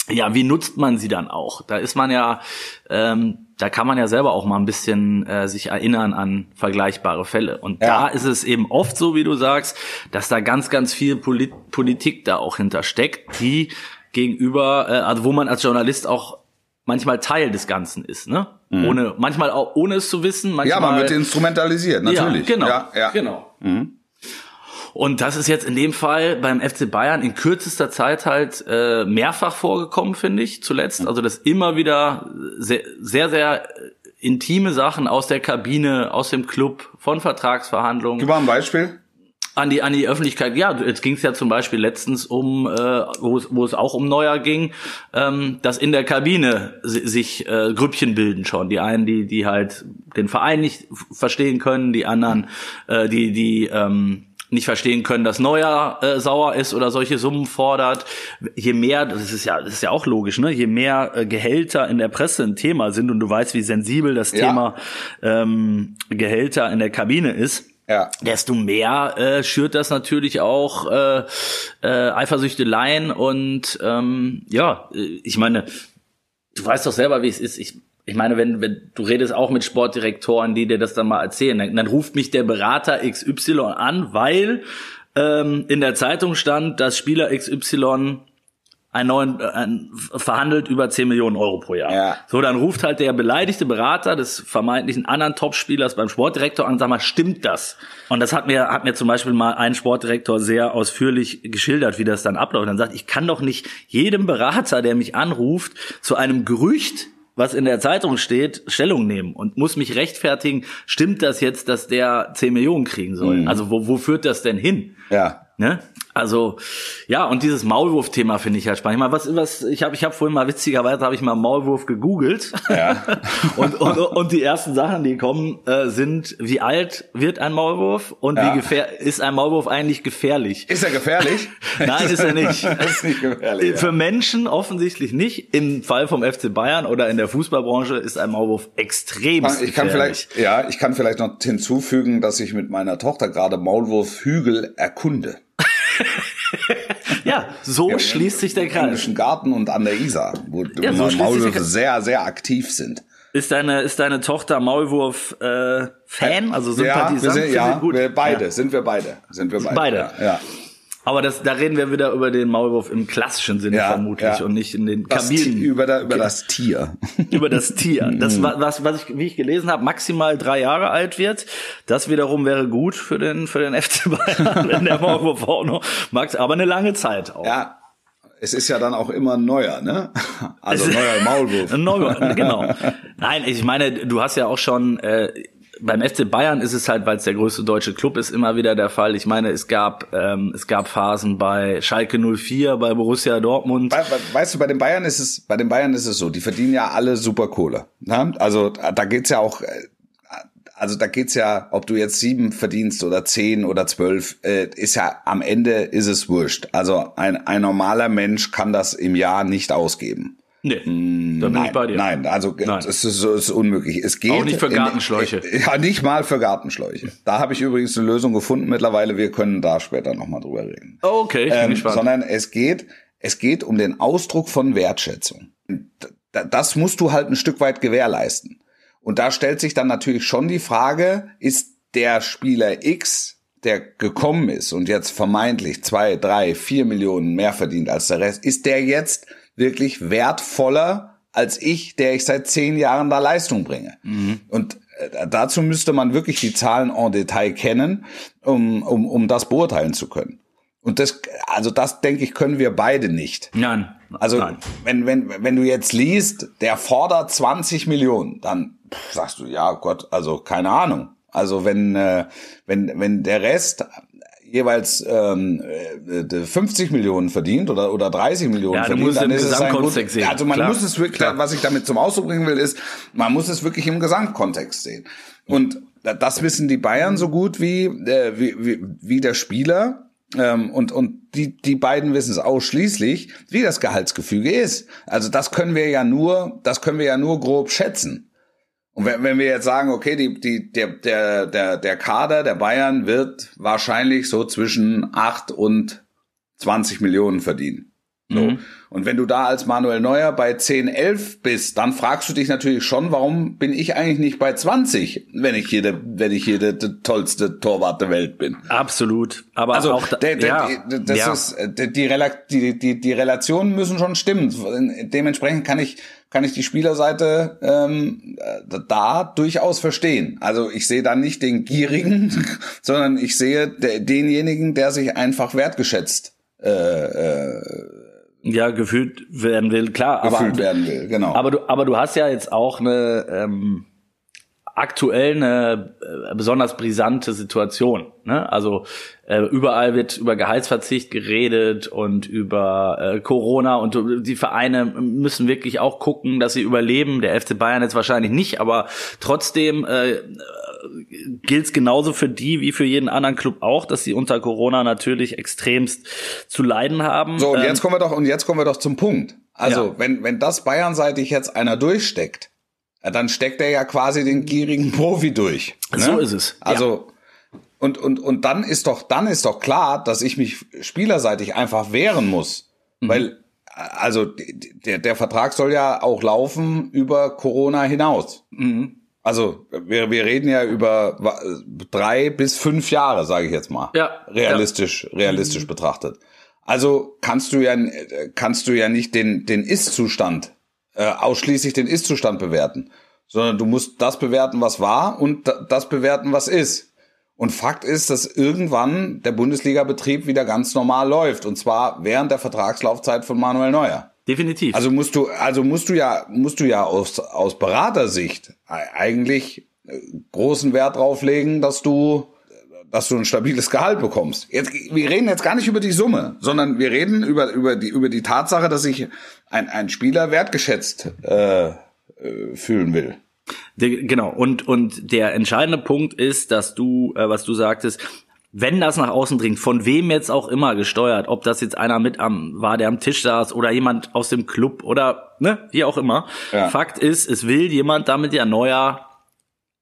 ja, wie nutzt man sie dann auch? Da ist man ja ähm, da kann man ja selber auch mal ein bisschen äh, sich erinnern an vergleichbare Fälle. Und ja. da ist es eben oft so, wie du sagst, dass da ganz, ganz viel Polit Politik da auch hintersteckt, die gegenüber, äh, also wo man als Journalist auch manchmal Teil des Ganzen ist, ne? Mhm. Ohne, manchmal auch ohne es zu wissen. Manchmal, ja, man wird instrumentalisiert, natürlich. Ja, genau. Ja, ja. genau. Mhm. Und das ist jetzt in dem Fall beim FC Bayern in kürzester Zeit halt äh, mehrfach vorgekommen, finde ich, zuletzt. Also dass immer wieder sehr, sehr, sehr intime Sachen aus der Kabine, aus dem Club, von Vertragsverhandlungen. Gib mal ein Beispiel. an die an die Öffentlichkeit. Ja, jetzt ging es ja zum Beispiel letztens um, äh, wo, es, wo es auch um Neuer ging, ähm, dass in der Kabine sich äh, Grüppchen bilden schon. Die einen, die die halt den Verein nicht verstehen können, die anderen, äh, die die ähm, nicht verstehen können, dass Neuer äh, sauer ist oder solche Summen fordert. Je mehr, das ist ja, das ist ja auch logisch, ne? Je mehr äh, Gehälter in der Presse ein Thema sind und du weißt, wie sensibel das ja. Thema ähm, Gehälter in der Kabine ist, ja. desto mehr äh, schürt das natürlich auch äh, äh, Eifersüchteleien und ähm, ja, ich meine, du weißt doch selber, wie es ist. Ich ich meine, wenn, wenn du redest auch mit Sportdirektoren, die dir das dann mal erzählen, dann, dann ruft mich der Berater XY an, weil ähm, in der Zeitung stand, dass Spieler XY einen neuen, äh, ein, verhandelt über 10 Millionen Euro pro Jahr. Ja. So, dann ruft halt der beleidigte Berater des vermeintlichen anderen Topspielers beim Sportdirektor an und sagt mal, stimmt das? Und das hat mir, hat mir zum Beispiel mal ein Sportdirektor sehr ausführlich geschildert, wie das dann abläuft. Und dann sagt, ich kann doch nicht jedem Berater, der mich anruft, zu einem Gerücht was in der Zeitung steht, Stellung nehmen und muss mich rechtfertigen, stimmt das jetzt, dass der 10 Millionen kriegen soll? Mhm. Also wo, wo führt das denn hin? Ja. Ne? Also ja, und dieses Maulwurf-Thema finde ich ja spannend. Ich meine, was, was, ich habe ich hab vorhin mal witzigerweise habe ich mal Maulwurf gegoogelt. Ja. und, und, und die ersten Sachen, die kommen, äh, sind, wie alt wird ein Maulwurf und ja. wie gefähr ist ein Maulwurf eigentlich gefährlich? Ist er gefährlich? Nein, ist er nicht. ist nicht gefährlich. Für ja. Menschen offensichtlich nicht. Im Fall vom FC Bayern oder in der Fußballbranche ist ein Maulwurf extrem gefährlich. Ich kann vielleicht, ja, ich kann vielleicht noch hinzufügen, dass ich mit meiner Tochter gerade Maulwurfhügel erkunde ja, so ja, schließt sich der Kreis. Im Garten und an der Isar, wo ja, so Maulwürfe sehr, sehr aktiv sind. Ist deine, ist deine Tochter Maulwurf äh, Fan, also Sympathisant? Ja, wir sind, ja, wir beide, ja. sind wir beide, sind wir beide. Beide. Ja. ja. Aber das, da reden wir wieder über den Maulwurf im klassischen Sinne ja, vermutlich ja. und nicht in den Kabinen. Über, der, über das Tier. Über das Tier. Das, was, was ich, wie ich gelesen habe, maximal drei Jahre alt wird. Das wiederum wäre gut für den, für den FC Bayern, wenn der Maulwurf auch noch max, aber eine lange Zeit auch. Ja. Es ist ja dann auch immer neuer, ne? Also neuer Maulwurf. Neuer, genau. Nein, ich meine, du hast ja auch schon äh, beim FC Bayern ist es halt, weil es der größte deutsche Club ist, immer wieder der Fall. Ich meine, es gab ähm, es gab Phasen bei Schalke 04, bei Borussia Dortmund. weißt du, bei den Bayern ist es bei den Bayern ist es so, die verdienen ja alle super Kohle. Ne? Also da geht's ja auch äh, also da geht's ja, ob du jetzt sieben verdienst oder zehn oder zwölf, äh, ist ja am Ende ist es wurscht. Also ein, ein normaler Mensch kann das im Jahr nicht ausgeben. Nee, mm, da bin nein, ich bei dir. Nein, also nein. es ist, ist unmöglich. Es geht auch nicht für Gartenschläuche. In, ja, nicht mal für Gartenschläuche. Da habe ich übrigens eine Lösung gefunden mittlerweile. Wir können da später nochmal drüber reden. okay, ich bin ähm, gespannt. Sondern es geht, es geht um den Ausdruck von Wertschätzung. Das musst du halt ein Stück weit gewährleisten. Und da stellt sich dann natürlich schon die Frage, ist der Spieler X der gekommen ist und jetzt vermeintlich zwei, drei, vier Millionen mehr verdient als der Rest, ist der jetzt wirklich wertvoller als ich, der ich seit zehn Jahren da Leistung bringe. Mhm. Und äh, dazu müsste man wirklich die Zahlen en Detail kennen, um, um, um das beurteilen zu können. Und das, also das denke ich, können wir beide nicht. Nein. Also Nein. wenn wenn wenn du jetzt liest, der fordert 20 Millionen, dann sagst du ja Gott, also keine Ahnung. Also wenn äh, wenn wenn der Rest jeweils ähm, 50 äh, Millionen verdient oder oder 30 Millionen ja, verdient, dann ist es ein gut, sehen. Also man Klar. muss es wirklich, Klar. was ich damit zum Ausdruck bringen will, ist, man muss es wirklich im Gesamtkontext sehen. Und das wissen die Bayern so gut wie äh, wie, wie, wie der Spieler. Ähm, und und die die beiden wissen es ausschließlich, wie das Gehaltsgefüge ist. Also das können wir ja nur, das können wir ja nur grob schätzen. Und wenn, wenn wir jetzt sagen, okay, die, die, der, der, der, der Kader der Bayern wird wahrscheinlich so zwischen acht und 20 Millionen verdienen. So. Mhm. Und wenn du da als Manuel Neuer bei 10, 11 bist, dann fragst du dich natürlich schon, warum bin ich eigentlich nicht bei 20, wenn ich hier der, wenn ich hier der, der tollste Torwart der Welt bin. Absolut. Aber also, auch da, der, der, ja, das ja. ist, die, die, die, die Relationen müssen schon stimmen. Dementsprechend kann ich, kann ich die Spielerseite ähm, da durchaus verstehen. Also ich sehe da nicht den Gierigen, sondern ich sehe de denjenigen, der sich einfach wertgeschätzt äh, äh, ja, gefühlt werden will, klar. Gefühlt aber, werden will, genau. Aber du, aber du hast ja jetzt auch eine, ähm, aktuell eine äh, besonders brisante Situation. Ne? Also äh, überall wird über Gehaltsverzicht geredet und über äh, Corona und die Vereine müssen wirklich auch gucken, dass sie überleben. Der FC Bayern jetzt wahrscheinlich nicht, aber trotzdem äh, gilt es genauso für die wie für jeden anderen Club auch, dass sie unter Corona natürlich extremst zu leiden haben. So und jetzt ähm, kommen wir doch und jetzt kommen wir doch zum Punkt. Also ja. wenn wenn das Bayernseitig jetzt einer durchsteckt, dann steckt er ja quasi den gierigen Profi durch. Ne? So ist es. Also ja. und und und dann ist doch dann ist doch klar, dass ich mich spielerseitig einfach wehren muss, mhm. weil also der der Vertrag soll ja auch laufen über Corona hinaus. Mhm. Also wir, wir reden ja über drei bis fünf Jahre, sage ich jetzt mal. Ja. Realistisch, ja. realistisch mhm. betrachtet. Also kannst du ja kannst du ja nicht den den Ist-Zustand äh, ausschließlich den Ist-Zustand bewerten, sondern du musst das bewerten, was war und das bewerten, was ist. Und Fakt ist, dass irgendwann der Bundesliga-Betrieb wieder ganz normal läuft und zwar während der Vertragslaufzeit von Manuel Neuer. Definitiv. Also musst du, also musst du ja, musst du ja aus, aus Beratersicht eigentlich äh, großen Wert drauf legen, dass du dass du ein stabiles Gehalt bekommst. Jetzt, wir reden jetzt gar nicht über die Summe, sondern wir reden über, über, die, über die Tatsache, dass sich ein, ein Spieler wertgeschätzt äh, äh, fühlen will. Genau, und, und der entscheidende Punkt ist, dass du, äh, was du sagtest, wenn das nach außen dringt, von wem jetzt auch immer gesteuert, ob das jetzt einer mit am war, der am Tisch saß oder jemand aus dem Club oder ne, wie auch immer. Ja. Fakt ist, es will jemand damit ja neuer,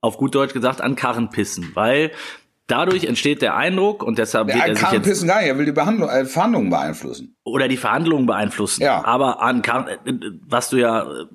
auf gut Deutsch gesagt, an Karren pissen, weil Dadurch entsteht der Eindruck und deshalb wird er sich jetzt pissen gar nicht, er will die Behandlung, äh, Verhandlungen beeinflussen. Oder die Verhandlungen beeinflussen. Ja. Aber an äh, was du ja äh,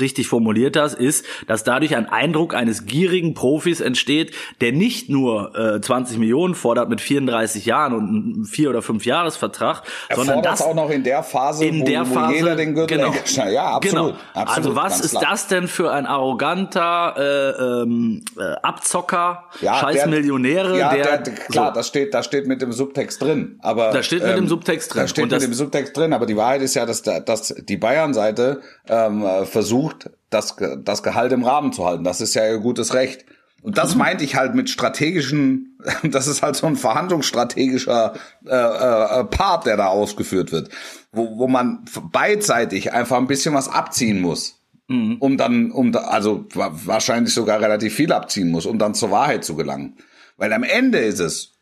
richtig formuliert hast, ist, dass dadurch ein Eindruck eines gierigen Profis entsteht, der nicht nur äh, 20 Millionen fordert mit 34 Jahren und einem vier oder fünf Jahresvertrag, er sondern das auch noch in der Phase, in wo, der Phase, jeder den Gürtel genau, ja, absolut, genau. absolut Also was ist klar. das denn für ein arroganter äh, ähm, äh, Abzocker, ja, scheiß Millionäre? Ja, der, der klar, so. das steht, das steht mit dem Subtext drin, aber da steht mit ähm, dem Subtext drin. Da steht mit dem Subtext drin, aber die Wahrheit ist ja, dass, dass die Bayern-Seite ähm, versucht versucht, das, das Gehalt im Rahmen zu halten. Das ist ja ihr gutes Recht. Und das mhm. meinte ich halt mit strategischen, das ist halt so ein verhandlungsstrategischer äh, äh, Part, der da ausgeführt wird, wo, wo man beidseitig einfach ein bisschen was abziehen muss, mhm. um dann, um da, also wahrscheinlich sogar relativ viel abziehen muss, um dann zur Wahrheit zu gelangen. Weil am Ende ist es,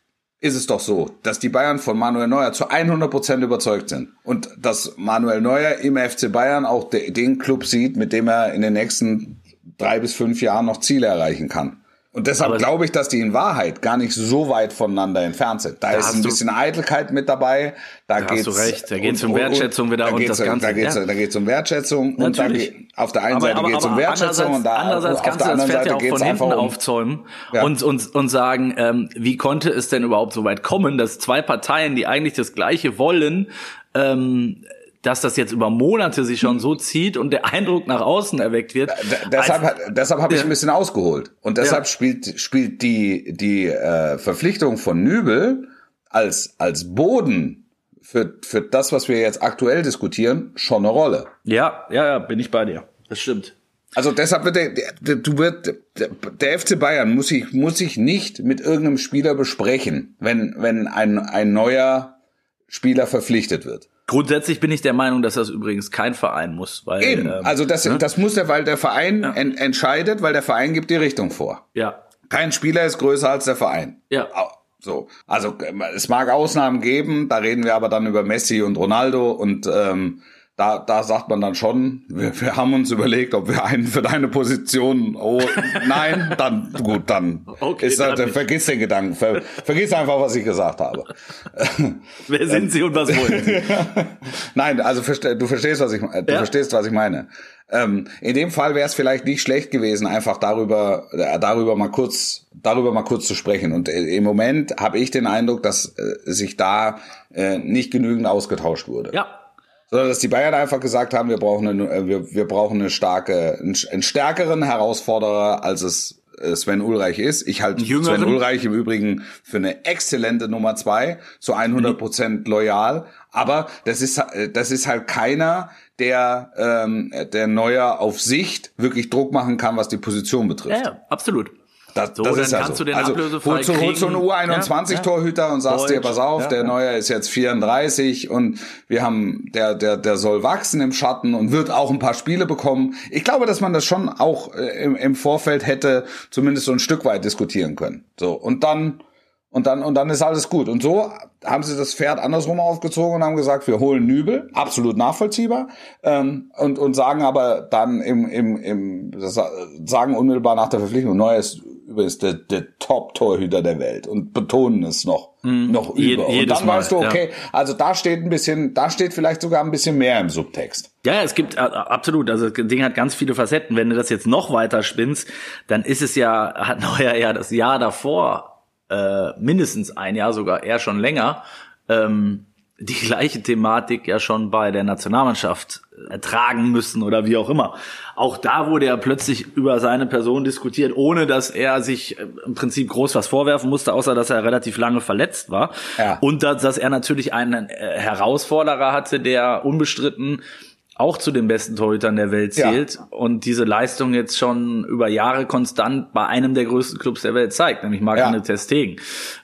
ist es doch so, dass die Bayern von Manuel Neuer zu 100 Prozent überzeugt sind. Und dass Manuel Neuer im FC Bayern auch den Club sieht, mit dem er in den nächsten drei bis fünf Jahren noch Ziele erreichen kann. Und deshalb glaube ich, dass die in Wahrheit gar nicht so weit voneinander entfernt sind. Da, da ist ein bisschen Eitelkeit mit dabei. Da, da geht's, hast du recht. Da geht es um Wertschätzung wieder und das Ganze. Da geht es ja. da um Wertschätzung Natürlich. und da, auf der einen Seite geht es um Wertschätzung und da andererseits auf der anderen Seite ja geht es einfach um aufzäumen ja. und, und, und sagen, ähm, wie konnte es denn überhaupt so weit kommen, dass zwei Parteien, die eigentlich das Gleiche wollen, ähm, dass das jetzt über Monate sich schon so zieht und der Eindruck nach außen erweckt wird. D deshalb als, deshalb habe ich ein bisschen ausgeholt. Und deshalb ja. spielt, spielt die, die äh, Verpflichtung von Nübel als, als Boden für, für das, was wir jetzt aktuell diskutieren, schon eine Rolle. Ja, ja, ja, bin ich bei dir. Das stimmt. Also deshalb wird der, der, du wird, der, der FC Bayern muss sich, muss sich nicht mit irgendeinem Spieler besprechen, wenn, wenn ein, ein neuer Spieler verpflichtet wird. Grundsätzlich bin ich der Meinung, dass das übrigens kein Verein muss, weil eben. Ähm, also das, ne? das muss der, weil der Verein ja. en, entscheidet, weil der Verein gibt die Richtung vor. Ja. Kein Spieler ist größer als der Verein. Ja. So, also es mag Ausnahmen geben, da reden wir aber dann über Messi und Ronaldo und ähm, da, da sagt man dann schon, wir, wir haben uns überlegt, ob wir einen für deine Position, oh nein, dann gut, dann okay, ist dann vergiss den Gedanken, ver, vergiss einfach, was ich gesagt habe. Wer sind Sie und was wollen Sie? nein, also du verstehst, was ich, du ja. verstehst, was ich meine. Ähm, in dem Fall wäre es vielleicht nicht schlecht gewesen, einfach darüber, äh, darüber mal kurz, darüber mal kurz zu sprechen. Und äh, im Moment habe ich den Eindruck, dass äh, sich da äh, nicht genügend ausgetauscht wurde. Ja, sondern dass die Bayern einfach gesagt haben, wir brauchen eine, äh, wir, wir brauchen eine starke, einen, stärkeren Herausforderer, als es äh, Sven Ulreich ist. Ich halte Sven Ulreich im Übrigen für eine exzellente Nummer zwei, zu 100 Prozent loyal. Aber das ist, äh, das ist halt keiner, der, ähm, der Neuer auf Sicht wirklich Druck machen kann, was die Position betrifft. Ja, ja absolut. Das, so, das ist kannst also, du den also holst, du, holst du einen U21-Torhüter ja, ja. und sagst Deutsch, dir, pass auf, ja, der Neue ist jetzt 34 und wir haben, der, der, der soll wachsen im Schatten und wird auch ein paar Spiele bekommen. Ich glaube, dass man das schon auch äh, im, im Vorfeld hätte zumindest so ein Stück weit diskutieren können. So, und dann, und dann, und dann ist alles gut. Und so haben sie das Pferd andersrum aufgezogen und haben gesagt, wir holen Nübel, absolut nachvollziehbar, ähm, und, und sagen aber dann im, im, im, sagen unmittelbar nach der Verpflichtung, Neuer ist übrigens der, der Top-Torhüter der Welt und betonen es noch, mm, noch je, über. Und dann Mal, weißt du, okay, ja. also da steht ein bisschen, da steht vielleicht sogar ein bisschen mehr im Subtext. Ja, es gibt absolut, also das Ding hat ganz viele Facetten. Wenn du das jetzt noch weiter spinnst, dann ist es ja, hat Neuer ja das Jahr davor, äh, mindestens ein Jahr sogar, eher schon länger, ähm, die gleiche Thematik ja schon bei der Nationalmannschaft ertragen müssen oder wie auch immer. Auch da wurde er plötzlich über seine Person diskutiert, ohne dass er sich äh, im Prinzip groß was vorwerfen musste, außer dass er relativ lange verletzt war. Ja. Und dass, dass er natürlich einen äh, Herausforderer hatte, der unbestritten auch zu den besten Torhütern der Welt zählt ja. und diese Leistung jetzt schon über Jahre konstant bei einem der größten Clubs der Welt zeigt, nämlich Marc-André ja. Ter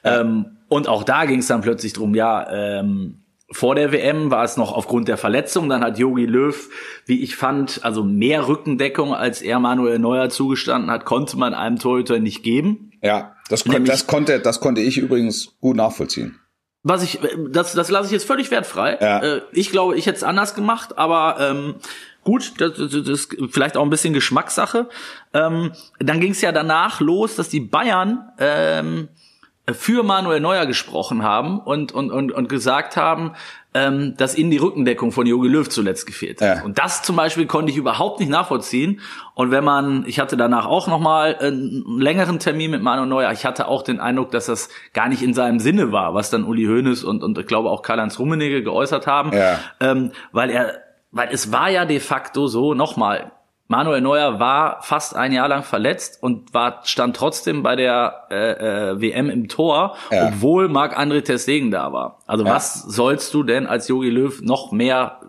Ja. Ähm, und auch da ging es dann plötzlich drum, ja, ähm, vor der WM war es noch aufgrund der Verletzung. Dann hat Yogi Löw, wie ich fand, also mehr Rückendeckung, als er Manuel Neuer zugestanden hat, konnte man einem Torhüter nicht geben. Ja, das, kon das konnte, das konnte ich übrigens gut nachvollziehen. Was ich, das, das lasse ich jetzt völlig wertfrei. Ja. Äh, ich glaube, ich hätte es anders gemacht, aber ähm, gut, das, das, das ist vielleicht auch ein bisschen Geschmackssache. Ähm, dann ging es ja danach los, dass die Bayern ähm, für Manuel Neuer gesprochen haben und, und, und, und gesagt haben, ähm, dass ihnen die Rückendeckung von Jogi Löw zuletzt gefehlt hat. Ja. Und das zum Beispiel konnte ich überhaupt nicht nachvollziehen. Und wenn man, ich hatte danach auch nochmal einen längeren Termin mit Manuel Neuer, ich hatte auch den Eindruck, dass das gar nicht in seinem Sinne war, was dann Uli Hoeneß und, und ich glaube auch Karl-Heinz Rummenigge geäußert haben. Ja. Ähm, weil er, weil es war ja de facto so, nochmal, Manuel Neuer war fast ein Jahr lang verletzt und war stand trotzdem bei der äh, äh, WM im Tor, ja. obwohl Marc André Testegen da war. Also ja. was sollst du denn als Jogi Löw noch mehr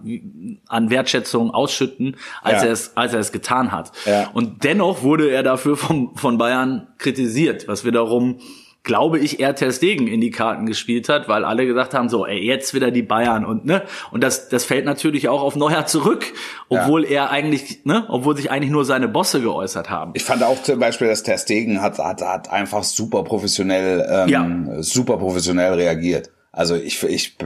an Wertschätzung ausschütten, als ja. er es als er es getan hat? Und dennoch wurde er dafür vom, von Bayern kritisiert, was wiederum glaube ich, eher Ter Stegen in die Karten gespielt hat, weil alle gesagt haben, so, ey, jetzt wieder die Bayern und ne, und das, das fällt natürlich auch auf Neuer zurück, obwohl ja. er eigentlich, ne, obwohl sich eigentlich nur seine Bosse geäußert haben. Ich fand auch zum Beispiel, dass Ter Stegen hat, hat, hat einfach super professionell, ähm, ja. super professionell reagiert. Also ich, ich,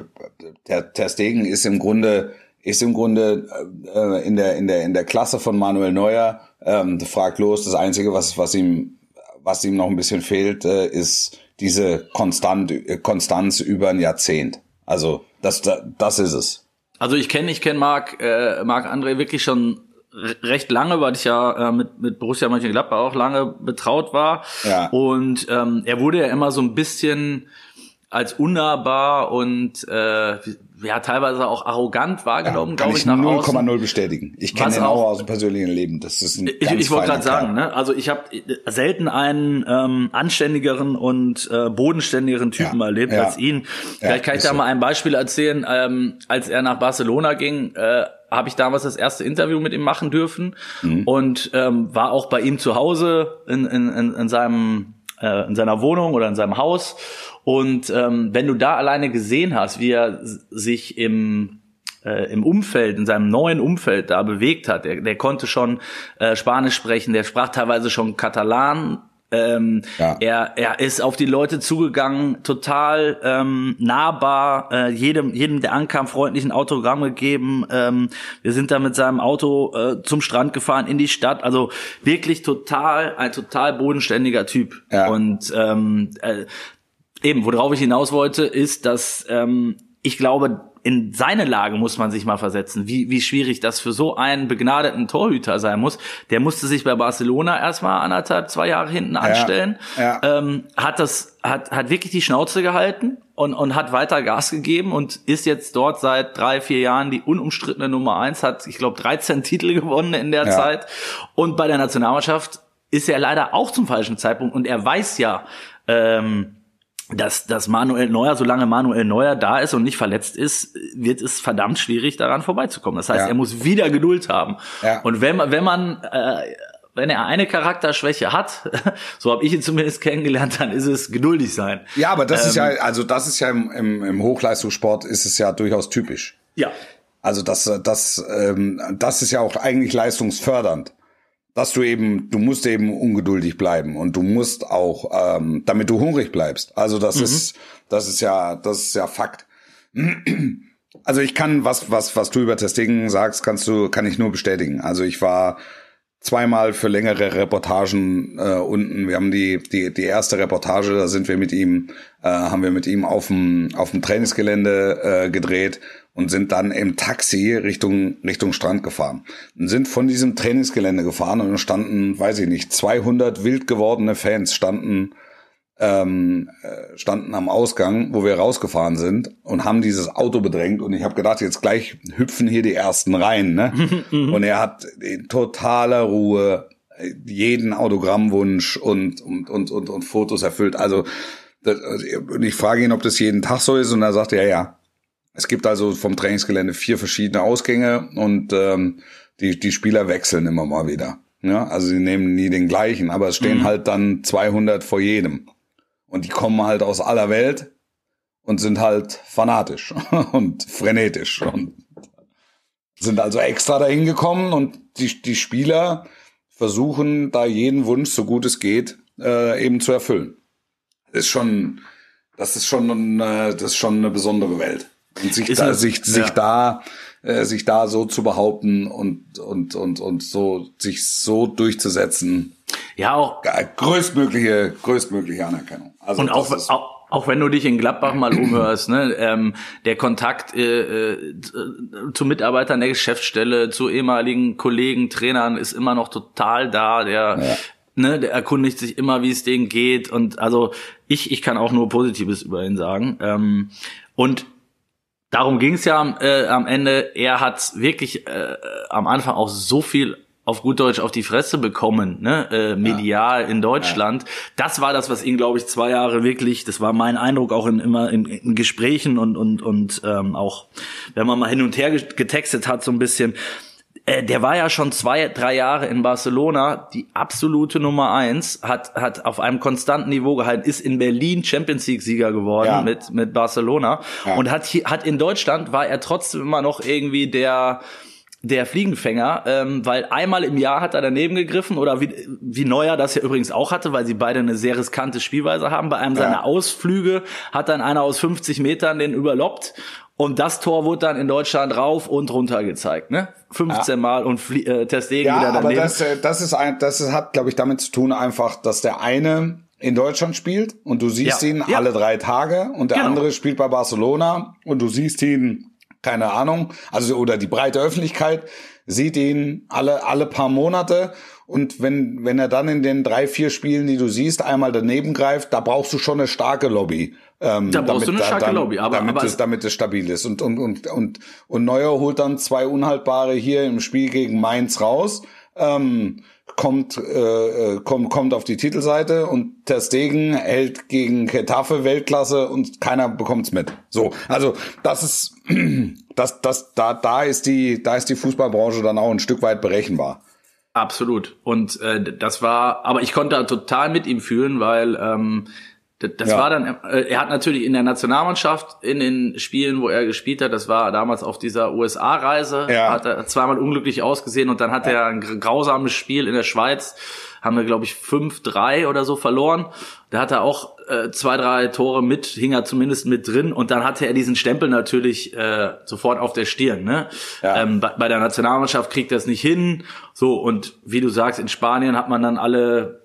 der Ter Stegen ist im Grunde, ist im Grunde äh, in der in der in der Klasse von Manuel Neuer ähm, fragt los. Das einzige, was was ihm was ihm noch ein bisschen fehlt, äh, ist diese Konstant, Konstanz über ein Jahrzehnt. Also das, das ist es. Also ich kenne ich kenne Marc äh, Marc André wirklich schon recht lange, weil ich ja äh, mit mit Borussia Mönchengladbach auch lange betraut war. Ja. Und ähm, er wurde ja immer so ein bisschen als unnahbar und äh, ja teilweise auch arrogant wahrgenommen, ja, glaube ich, nach 0,0 bestätigen. Ich kenne ihn auch aus dem persönlichen Leben. Das ist ein Ich, ich wollte gerade sagen, ne? also ich habe selten einen ähm, anständigeren und äh, bodenständigeren Typen ja, erlebt ja. als ihn. Vielleicht kann ich da so. mal ein Beispiel erzählen. Ähm, als er nach Barcelona ging, äh, habe ich damals das erste Interview mit ihm machen dürfen mhm. und ähm, war auch bei ihm zu Hause in, in, in, in seinem äh, in seiner Wohnung oder in seinem Haus und ähm, wenn du da alleine gesehen hast, wie er sich im äh, im Umfeld, in seinem neuen Umfeld da bewegt hat, der, der konnte schon äh, Spanisch sprechen, der sprach teilweise schon Katalan, ähm, ja. er, er ist auf die Leute zugegangen, total ähm, nahbar, äh, jedem, jedem, der ankam, freundlichen Autogramm gegeben. Ähm, wir sind da mit seinem Auto äh, zum Strand gefahren in die Stadt. Also wirklich total, ein total bodenständiger Typ. Ja. Und ähm, äh, eben, worauf ich hinaus wollte, ist, dass ähm, ich glaube, in seine Lage muss man sich mal versetzen, wie, wie schwierig das für so einen begnadeten Torhüter sein muss. Der musste sich bei Barcelona erstmal anderthalb, zwei Jahre hinten anstellen, ja, ja. Ähm, hat das, hat, hat wirklich die Schnauze gehalten und, und hat weiter Gas gegeben und ist jetzt dort seit drei, vier Jahren die unumstrittene Nummer eins, hat, ich glaube, 13 Titel gewonnen in der ja. Zeit und bei der Nationalmannschaft ist er leider auch zum falschen Zeitpunkt und er weiß ja, ähm, dass, dass Manuel Neuer, solange Manuel Neuer da ist und nicht verletzt ist, wird es verdammt schwierig, daran vorbeizukommen. Das heißt, ja. er muss wieder Geduld haben. Ja. Und wenn man, wenn man äh, wenn er eine Charakterschwäche hat, so habe ich ihn zumindest kennengelernt, dann ist es geduldig sein. Ja, aber das ähm, ist ja, ähm, also das ist ja im, im, im Hochleistungssport ist es ja durchaus typisch. Ja. Also das, das, ähm, das ist ja auch eigentlich leistungsfördernd dass du eben, du musst eben ungeduldig bleiben und du musst auch, ähm, damit du hungrig bleibst. Also das mhm. ist, das ist ja, das ist ja Fakt. Also ich kann was, was, was du über Testingen sagst, kannst du, kann ich nur bestätigen. Also ich war zweimal für längere Reportagen äh, unten. Wir haben die, die, die erste Reportage, da sind wir mit ihm, äh, haben wir mit ihm auf dem, auf dem Trainingsgelände äh, gedreht und sind dann im Taxi Richtung, Richtung Strand gefahren. Und sind von diesem Trainingsgelände gefahren und standen, weiß ich nicht, 200 wild gewordene Fans standen, ähm, äh, standen am Ausgang, wo wir rausgefahren sind und haben dieses Auto bedrängt und ich habe gedacht, jetzt gleich hüpfen hier die ersten rein. Ne? und er hat in totaler Ruhe jeden Autogrammwunsch und, und, und, und, und Fotos erfüllt. Also das, ich frage ihn, ob das jeden Tag so ist und er sagt, ja, ja, es gibt also vom Trainingsgelände vier verschiedene Ausgänge und ähm, die, die Spieler wechseln immer mal wieder. Ja, also sie nehmen nie den gleichen, aber es stehen mhm. halt dann 200 vor jedem. Und die kommen halt aus aller Welt und sind halt fanatisch und frenetisch und sind also extra dahin gekommen und die, die Spieler versuchen da jeden Wunsch, so gut es geht, äh, eben zu erfüllen. Das ist schon, das ist schon, äh, das ist schon eine besondere Welt. Und sich da, sich, ja. sich da, äh, sich da so zu behaupten und, und, und, und so, sich so durchzusetzen. Ja, auch. Größtmögliche, größtmögliche Anerkennung. Also und auch, auch, auch wenn du dich in Gladbach mal umhörst, ne, ähm, der Kontakt äh, äh, zu Mitarbeitern der Geschäftsstelle, zu ehemaligen Kollegen, Trainern ist immer noch total da. Der, ja. ne, der erkundigt sich immer, wie es denen geht. Und also ich, ich kann auch nur Positives über ihn sagen. Ähm, und darum ging es ja äh, am Ende. Er hat wirklich äh, am Anfang auch so viel auf gut Deutsch auf die Fresse bekommen, ne, äh, medial ja. in Deutschland. Ja. Das war das, was ihn, glaube ich, zwei Jahre wirklich, das war mein Eindruck auch in, immer in, in Gesprächen und und und ähm, auch, wenn man mal hin und her getextet hat, so ein bisschen. Äh, der war ja schon zwei, drei Jahre in Barcelona, die absolute Nummer eins, hat, hat auf einem konstanten Niveau gehalten, ist in Berlin Champions League Sieger geworden ja. mit, mit Barcelona und hat, hat in Deutschland war er trotzdem immer noch irgendwie der, der Fliegenfänger, ähm, weil einmal im Jahr hat er daneben gegriffen oder wie, wie Neuer das ja übrigens auch hatte, weil sie beide eine sehr riskante Spielweise haben. Bei einem ja. seiner Ausflüge hat dann einer aus 50 Metern den überloppt und das Tor wurde dann in Deutschland rauf und runter gezeigt, ne? 15 ja. Mal und Flie äh, Testegen ja, wieder daneben. aber das, äh, das ist ein, das ist, hat, glaube ich, damit zu tun einfach, dass der eine in Deutschland spielt und du siehst ja. ihn alle drei Tage und der genau. andere spielt bei Barcelona und du siehst ihn keine Ahnung, also oder die breite Öffentlichkeit sieht ihn alle alle paar Monate und wenn wenn er dann in den drei vier Spielen, die du siehst, einmal daneben greift, da brauchst du schon eine starke Lobby. Ähm, da brauchst damit, du eine starke dann, Lobby, aber, damit, aber es, damit es stabil ist und und und und und Neuer holt dann zwei unhaltbare hier im Spiel gegen Mainz raus. Ähm, kommt, äh, äh, kommt, kommt auf die Titelseite und Ter Stegen hält gegen Ketafe Weltklasse und keiner bekommt's mit. So, also das ist, das, das, da, da ist die, da ist die Fußballbranche dann auch ein Stück weit berechenbar. Absolut. Und äh, das war, aber ich konnte da total mit ihm fühlen, weil ähm, das ja. war dann, äh, er hat natürlich in der Nationalmannschaft in den Spielen, wo er gespielt hat, das war damals auf dieser USA-Reise, ja. hat er zweimal unglücklich ausgesehen und dann hat ja. er ein grausames Spiel in der Schweiz, haben wir glaube ich 5-3 oder so verloren. Da hat er auch äh, zwei, drei Tore mit, hing er zumindest mit drin und dann hatte er diesen Stempel natürlich äh, sofort auf der Stirn. Ne? Ähm, bei, bei der Nationalmannschaft kriegt er es nicht hin. So, und wie du sagst, in Spanien hat man dann alle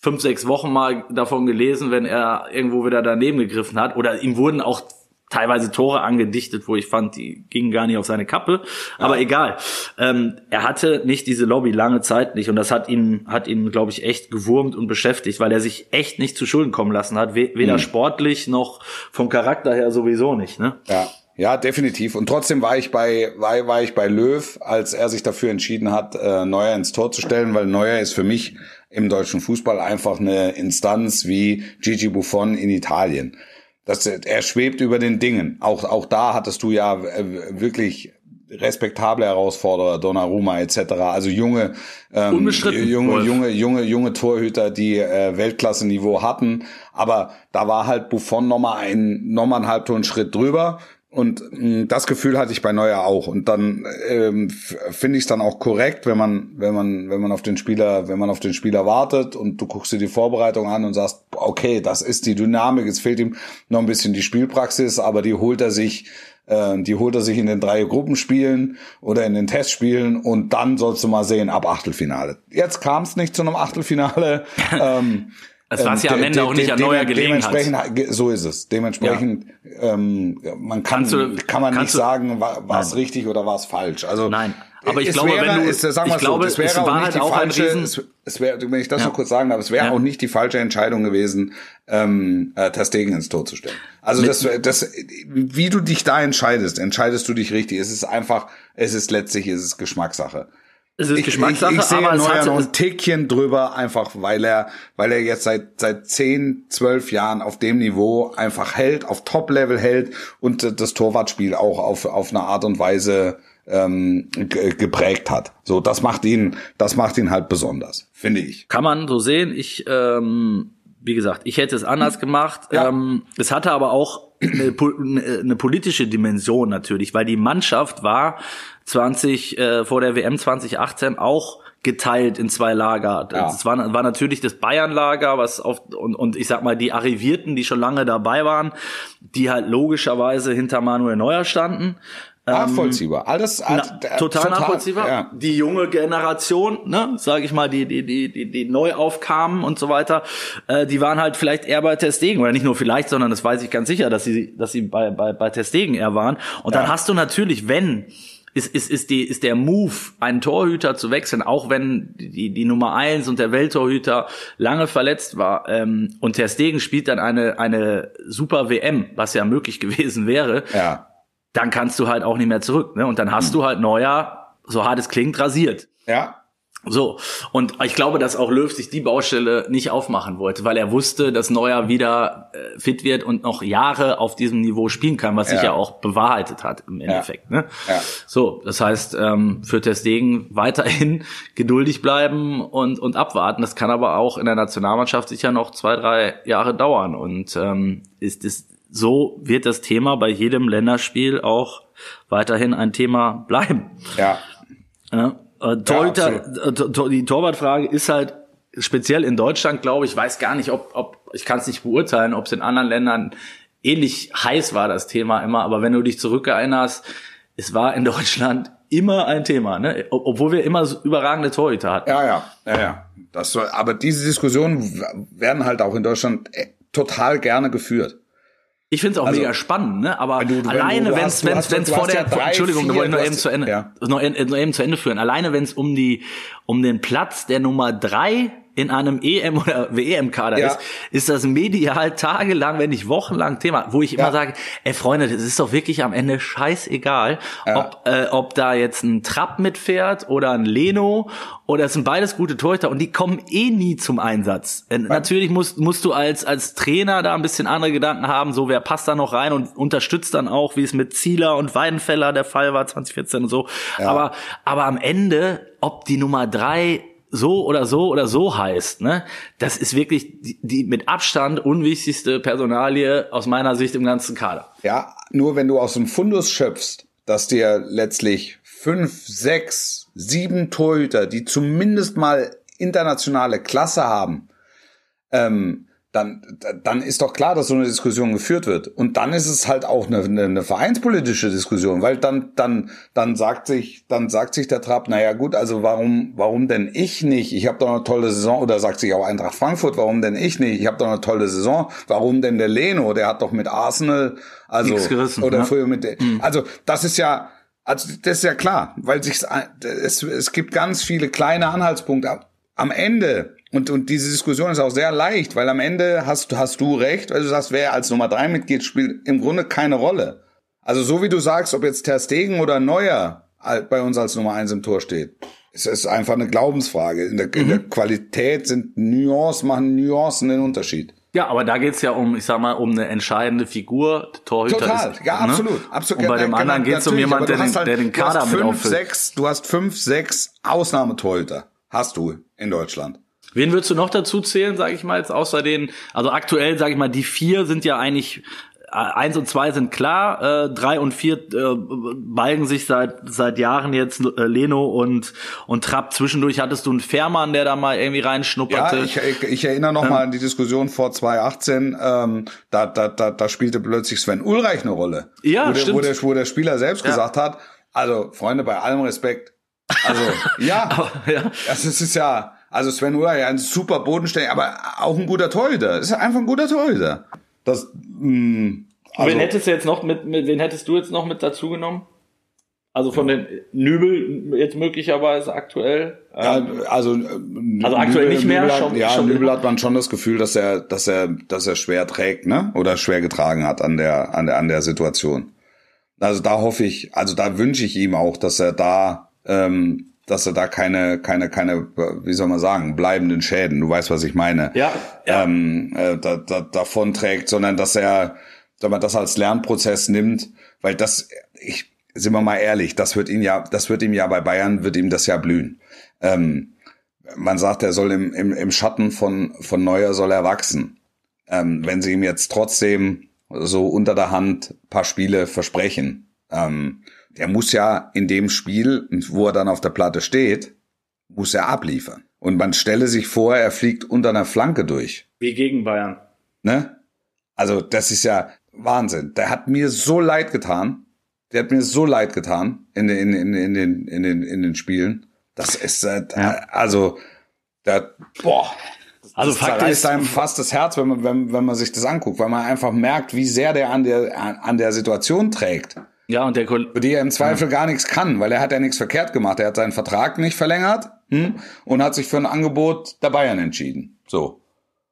fünf, sechs Wochen mal davon gelesen, wenn er irgendwo wieder daneben gegriffen hat. Oder ihm wurden auch teilweise Tore angedichtet, wo ich fand, die gingen gar nicht auf seine Kappe. Aber ja. egal. Ähm, er hatte nicht diese Lobby lange Zeit nicht und das hat ihn, hat ihn, glaube ich, echt gewurmt und beschäftigt, weil er sich echt nicht zu Schulden kommen lassen hat, weder mhm. sportlich noch vom Charakter her sowieso nicht. Ne? Ja. Ja, definitiv. Und trotzdem war ich bei, war, war ich bei Löw, als er sich dafür entschieden hat, äh, Neuer ins Tor zu stellen, weil Neuer ist für mich im deutschen Fußball einfach eine Instanz wie Gigi Buffon in Italien. Das, er schwebt über den Dingen. Auch, auch da hattest du ja äh, wirklich respektable Herausforderer, Donnarumma etc. Also junge, ähm, junge, Wolf. junge, junge, junge Torhüter, die äh, Weltklasse-Niveau hatten. Aber da war halt Buffon nochmal ein, nochmal einen Halbton Schritt drüber. Und mh, hm, das Gefühl hatte ich bei Neuer auch. Und dann ähm, finde ich es dann auch korrekt, wenn man, wenn man, wenn man auf den Spieler, wenn man auf den Spieler wartet und du guckst dir die Vorbereitung an und sagst, okay, das ist die Dynamik, es fehlt ihm noch ein bisschen die Spielpraxis, aber die holt er sich äh, die holt er sich in den drei Gruppenspielen oder in den Testspielen und dann sollst du mal sehen ab Achtelfinale. Jetzt kam es nicht zu einem Achtelfinale. ähm, es war ja am Ende auch nicht an neuer Gelegenheit. Dementsprechend, so ist es. Dementsprechend, ja. ähm, man kann, du, kann man nicht sagen, war, es richtig oder war es falsch. Also nein. Aber ich glaube, wäre, wenn du, ist, ich so, glaube, es wäre auch nicht halt die falsche, es, es wäre, wenn ich das ja. noch kurz sagen darf, es wäre ja. auch nicht die falsche Entscheidung gewesen, ähm, äh, Testegen ins Tor zu stellen. Also das, das, wie du dich da entscheidest, entscheidest du dich richtig. Es ist einfach, es ist letztlich, es ist Geschmackssache. Es ist ich, Geschmackssache, ich, ich sehe aber es hat noch ein Tickchen drüber, einfach weil er, weil er jetzt seit seit zehn, zwölf Jahren auf dem Niveau einfach hält, auf Top-Level hält und das Torwartspiel auch auf auf eine Art und Weise ähm, geprägt hat. So, das macht ihn, das macht ihn halt besonders, finde ich. Kann man so sehen. Ich, ähm, wie gesagt, ich hätte es anders gemacht. Ja. Ähm, es hatte aber auch eine, eine, politische Dimension natürlich, weil die Mannschaft war 20 äh, vor der WM 2018 auch geteilt in zwei Lager. Ja. War, war natürlich das Bayern-Lager, was auf und, und ich sag mal die Arrivierten, die schon lange dabei waren, die halt logischerweise hinter Manuel Neuer standen. Nachvollziehbar. Alles na, total, total, nachvollziehbar. Ja. Die junge Generation, ne, sage ich mal, die die die die, die neu aufkamen und so weiter, äh, die waren halt vielleicht eher bei Testegen oder nicht nur vielleicht, sondern das weiß ich ganz sicher, dass sie dass sie bei bei bei Testegen eher waren. Und ja. dann hast du natürlich, wenn ist, ist, ist, die, ist der Move, einen Torhüter zu wechseln, auch wenn die, die Nummer eins und der Welttorhüter lange verletzt war ähm, und Ter Stegen spielt dann eine, eine super WM, was ja möglich gewesen wäre, ja dann kannst du halt auch nicht mehr zurück. Ne? Und dann hast mhm. du halt Neuer, so hart es klingt, rasiert. Ja. So, und ich glaube, dass auch Löw sich die Baustelle nicht aufmachen wollte, weil er wusste, dass Neuer wieder äh, fit wird und noch Jahre auf diesem Niveau spielen kann, was ja. sich ja auch bewahrheitet hat im Endeffekt. Ja. Ne? Ja. So, das heißt, ähm, für Testegen weiterhin geduldig bleiben und, und abwarten. Das kann aber auch in der Nationalmannschaft sicher noch zwei, drei Jahre dauern. Und ähm, ist, ist so wird das Thema bei jedem Länderspiel auch weiterhin ein Thema bleiben. Ja. ja äh, Torhüter, ja, die Torwartfrage ist halt speziell in Deutschland, glaube ich, weiß gar nicht, ob, ob ich kann es nicht beurteilen, ob es in anderen Ländern ähnlich heiß war, das Thema immer, aber wenn du dich zurückerinnerst, es war in Deutschland immer ein Thema, ne? obwohl wir immer so überragende Torhüter hatten. Ja, ja, ja, ja. Das soll, aber diese Diskussionen werden halt auch in Deutschland äh, total gerne geführt. Ich finde es auch also, mega spannend, ne? Aber du, du, alleine, wenn es wenn's, wenn's vor der ja drei, Entschuldigung, vier, da wollte ich noch eben zu Ende, ja. noch, noch eben zu Ende führen. Alleine, wenn es um die um den Platz der Nummer drei in einem EM oder WEM-Kader ja. ist, ist das medial tagelang, wenn nicht wochenlang Thema, wo ich immer ja. sage, ey Freunde, das ist doch wirklich am Ende scheißegal, ja. ob, äh, ob da jetzt ein Trapp mitfährt oder ein Leno oder es sind beides gute Torhüter und die kommen eh nie zum Einsatz. Äh, natürlich musst, musst du als, als Trainer da ein bisschen andere Gedanken haben, so wer passt da noch rein und unterstützt dann auch, wie es mit Zieler und Weidenfeller der Fall war 2014 und so. Aber, aber am Ende, ob die Nummer drei so oder so oder so heißt, ne? Das ist wirklich die, die mit Abstand unwichtigste Personalie aus meiner Sicht im ganzen Kader. Ja, nur wenn du aus dem Fundus schöpfst, dass dir letztlich fünf, sechs, sieben Torhüter, die zumindest mal internationale Klasse haben, ähm, dann, dann ist doch klar, dass so eine Diskussion geführt wird. Und dann ist es halt auch eine, eine, eine vereinspolitische Diskussion, weil dann, dann, dann sagt sich, dann sagt sich der Trapp, naja gut, also warum, warum denn ich nicht? Ich habe doch eine tolle Saison, oder sagt sich auch Eintracht Frankfurt, warum denn ich nicht? Ich habe doch eine tolle Saison. Warum denn der Leno? Der hat doch mit Arsenal, also gerissen, oder ne? früher mit, mhm. also das ist ja, also das ist ja klar, weil sich es, es gibt ganz viele kleine Anhaltspunkte. Am Ende und, und diese Diskussion ist auch sehr leicht, weil am Ende hast, hast du recht, weil du sagst, wer als Nummer drei mitgeht, spielt im Grunde keine Rolle. Also so wie du sagst, ob jetzt Ter Stegen oder Neuer bei uns als Nummer eins im Tor steht, Es ist einfach eine Glaubensfrage. In der, mhm. in der mhm. Qualität sind Nuancen, machen Nuancen den Unterschied. Ja, aber da geht's ja um, ich sag mal, um eine entscheidende Figur. Torhüter Total, ist, ja, absolut. Ne? absolut. Und bei dem anderen geht's um jemanden, der, den, halt, der den Kader fünf, mit auffüllt. Sechs, du hast fünf, sechs Ausnahmetorhüter. Hast du in Deutschland. Wen würdest du noch dazu zählen, sage ich mal, jetzt außer den, also aktuell, sage ich mal, die vier sind ja eigentlich eins und zwei sind klar, äh, drei und vier äh, balgen sich seit seit Jahren jetzt äh, Leno und und Trapp. Zwischendurch hattest du einen Fährmann, der da mal irgendwie reinschnupperte. Ja, ich, ich, ich erinnere noch ähm, mal an die Diskussion vor 2018. Ähm, da, da, da, da spielte plötzlich Sven Ulreich eine Rolle. Ja, wo der, stimmt. Wo der, wo der Spieler selbst ja. gesagt hat, also Freunde, bei allem Respekt, also ja, aber, ja. Das ist, ist ja, also Sven Ulreich, ein super Bodenständiger, aber auch ein guter Torhüter. Ist einfach ein guter Torhüter. Das, mh, mm, also, wen hättest du jetzt noch mit, mit, wen hättest du jetzt noch mit dazu genommen? Also von den Nübel jetzt möglicherweise aktuell. Ja, ähm, also, äh, also aktuell Nübel, nicht mehr. Nübel hat, schon, ja, schon Nübel hat man schon das Gefühl, dass er, dass er, dass er schwer trägt, ne? Oder schwer getragen hat an der, an der, an der Situation. Also da hoffe ich, also da wünsche ich ihm auch, dass er da, ähm, dass er da keine, keine, keine, wie soll man sagen, bleibenden Schäden, du weißt, was ich meine, ja, ja. Ähm, äh, da, da, davon trägt, sondern dass er, wenn man das als Lernprozess nimmt, weil das, ich, sind wir mal ehrlich, das wird ihn ja, das wird ihm ja bei Bayern, wird ihm das ja blühen. Ähm, man sagt, er soll im, im, im Schatten von, von Neuer soll er wachsen. Ähm, wenn sie ihm jetzt trotzdem so unter der Hand paar Spiele versprechen, ähm, der muss ja in dem Spiel, wo er dann auf der Platte steht, muss er abliefern. Und man stelle sich vor, er fliegt unter einer Flanke durch. Wie gegen Bayern. Ne? Also das ist ja Wahnsinn. Der hat mir so leid getan. Der hat mir so leid getan in den, in, in, in den, in den, in den Spielen. Das ist, äh, ja. also, da, boah. Also das Fakt ist einem fast das Herz, wenn man, wenn, wenn man sich das anguckt, weil man einfach merkt, wie sehr der an der, an der Situation trägt. Ja, und der Kol Für die er im Zweifel ja. gar nichts kann, weil er hat ja nichts verkehrt gemacht. Er hat seinen Vertrag nicht verlängert hm, und hat sich für ein Angebot der Bayern entschieden. So.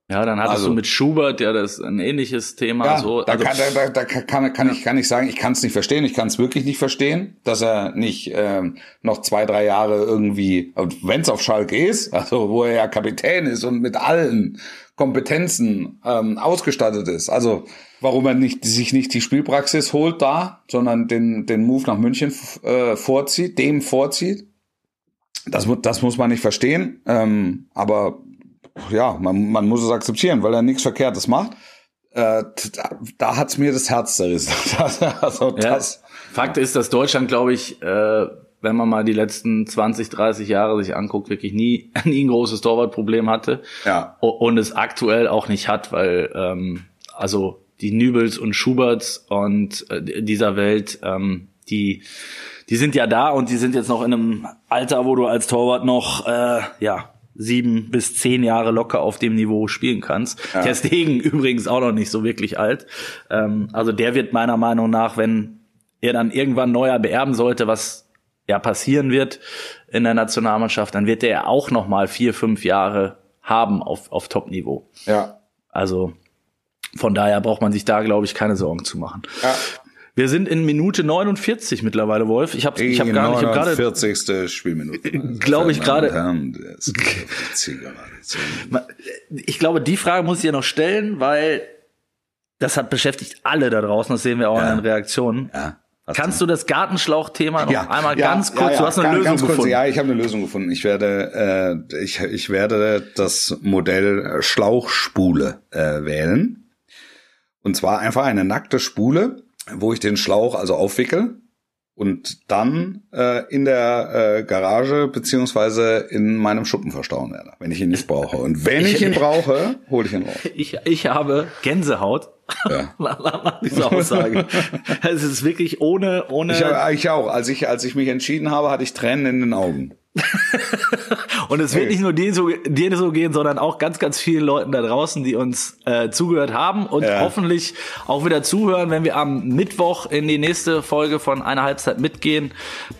Ja, dann hattest also, du mit Schubert ja das ein ähnliches Thema. Ja, so. da, also, kann, da, da kann, kann, ich kann ich sagen, ich kann es nicht verstehen. Ich kann es wirklich nicht verstehen, dass er nicht ähm, noch zwei, drei Jahre irgendwie, wenn es auf Schalke ist, also wo er ja Kapitän ist und mit allen Kompetenzen ähm, ausgestattet ist. Also warum er nicht sich nicht die Spielpraxis holt da, sondern den den Move nach München äh, vorzieht, dem vorzieht. Das, das muss man nicht verstehen. Ähm, aber ja, man, man muss es akzeptieren, weil er nichts Verkehrtes macht. Äh, da, da hat's mir das Herz zerrissen. also das. Ja, Fakt ist, dass Deutschland, glaube ich, äh, wenn man mal die letzten 20, 30 Jahre sich anguckt, wirklich nie, nie ein großes Torwartproblem hatte. Ja. Und es aktuell auch nicht hat, weil ähm, also die Nübels und Schuberts und äh, dieser Welt, ähm, die die sind ja da und die sind jetzt noch in einem Alter, wo du als Torwart noch äh, ja sieben bis zehn Jahre locker auf dem Niveau spielen kannst. Ja. Ter Stegen übrigens auch noch nicht so wirklich alt. Ähm, also der wird meiner Meinung nach, wenn er dann irgendwann neuer beerben sollte, was ja passieren wird in der Nationalmannschaft, dann wird er auch noch mal vier, fünf Jahre haben auf, auf Top-Niveau. Ja. Also von daher braucht man sich da, glaube ich, keine Sorgen zu machen. Ja. Wir sind in Minute 49 mittlerweile, Wolf. Ich habe ich hab gar nicht, ich habe gerade 40. Spielminute. Glaube ich gerade. Ich glaube, die Frage muss ich ja noch stellen, weil das hat beschäftigt alle da draußen. Das sehen wir auch ja. in den Reaktionen. Ja. Kannst du das Gartenschlauch-Thema noch ja, einmal ja, ganz kurz? Ja, du hast eine Lösung kurz, gefunden. Ja, ich habe eine Lösung gefunden. Ich werde, äh, ich, ich werde das Modell Schlauchspule äh, wählen. Und zwar einfach eine nackte Spule wo ich den Schlauch also aufwickel und dann äh, in der äh, Garage beziehungsweise in meinem Schuppen verstauen werde, wenn ich ihn nicht brauche. Und wenn ich, ich ihn brauche, hole ich ihn raus. Ich, ich habe Gänsehaut ja. nach dieser Aussage. es ist wirklich ohne ohne. Ich, ich auch. Als ich als ich mich entschieden habe, hatte ich Tränen in den Augen. und es wird nicht nur dir so, dir so gehen, sondern auch ganz, ganz vielen Leuten da draußen, die uns äh, zugehört haben und ja. hoffentlich auch wieder zuhören, wenn wir am Mittwoch in die nächste Folge von einer Halbzeit mitgehen.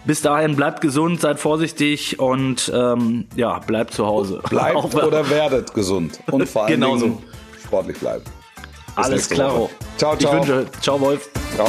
Bis dahin bleibt gesund, seid vorsichtig und ähm, ja, bleibt zu Hause. Bleibt auch, oder werdet gesund und vor allem Genauso. sportlich bleiben. Bis Alles klar. Ciao, ciao. Ich wünsche, ciao Wolf. Ciao.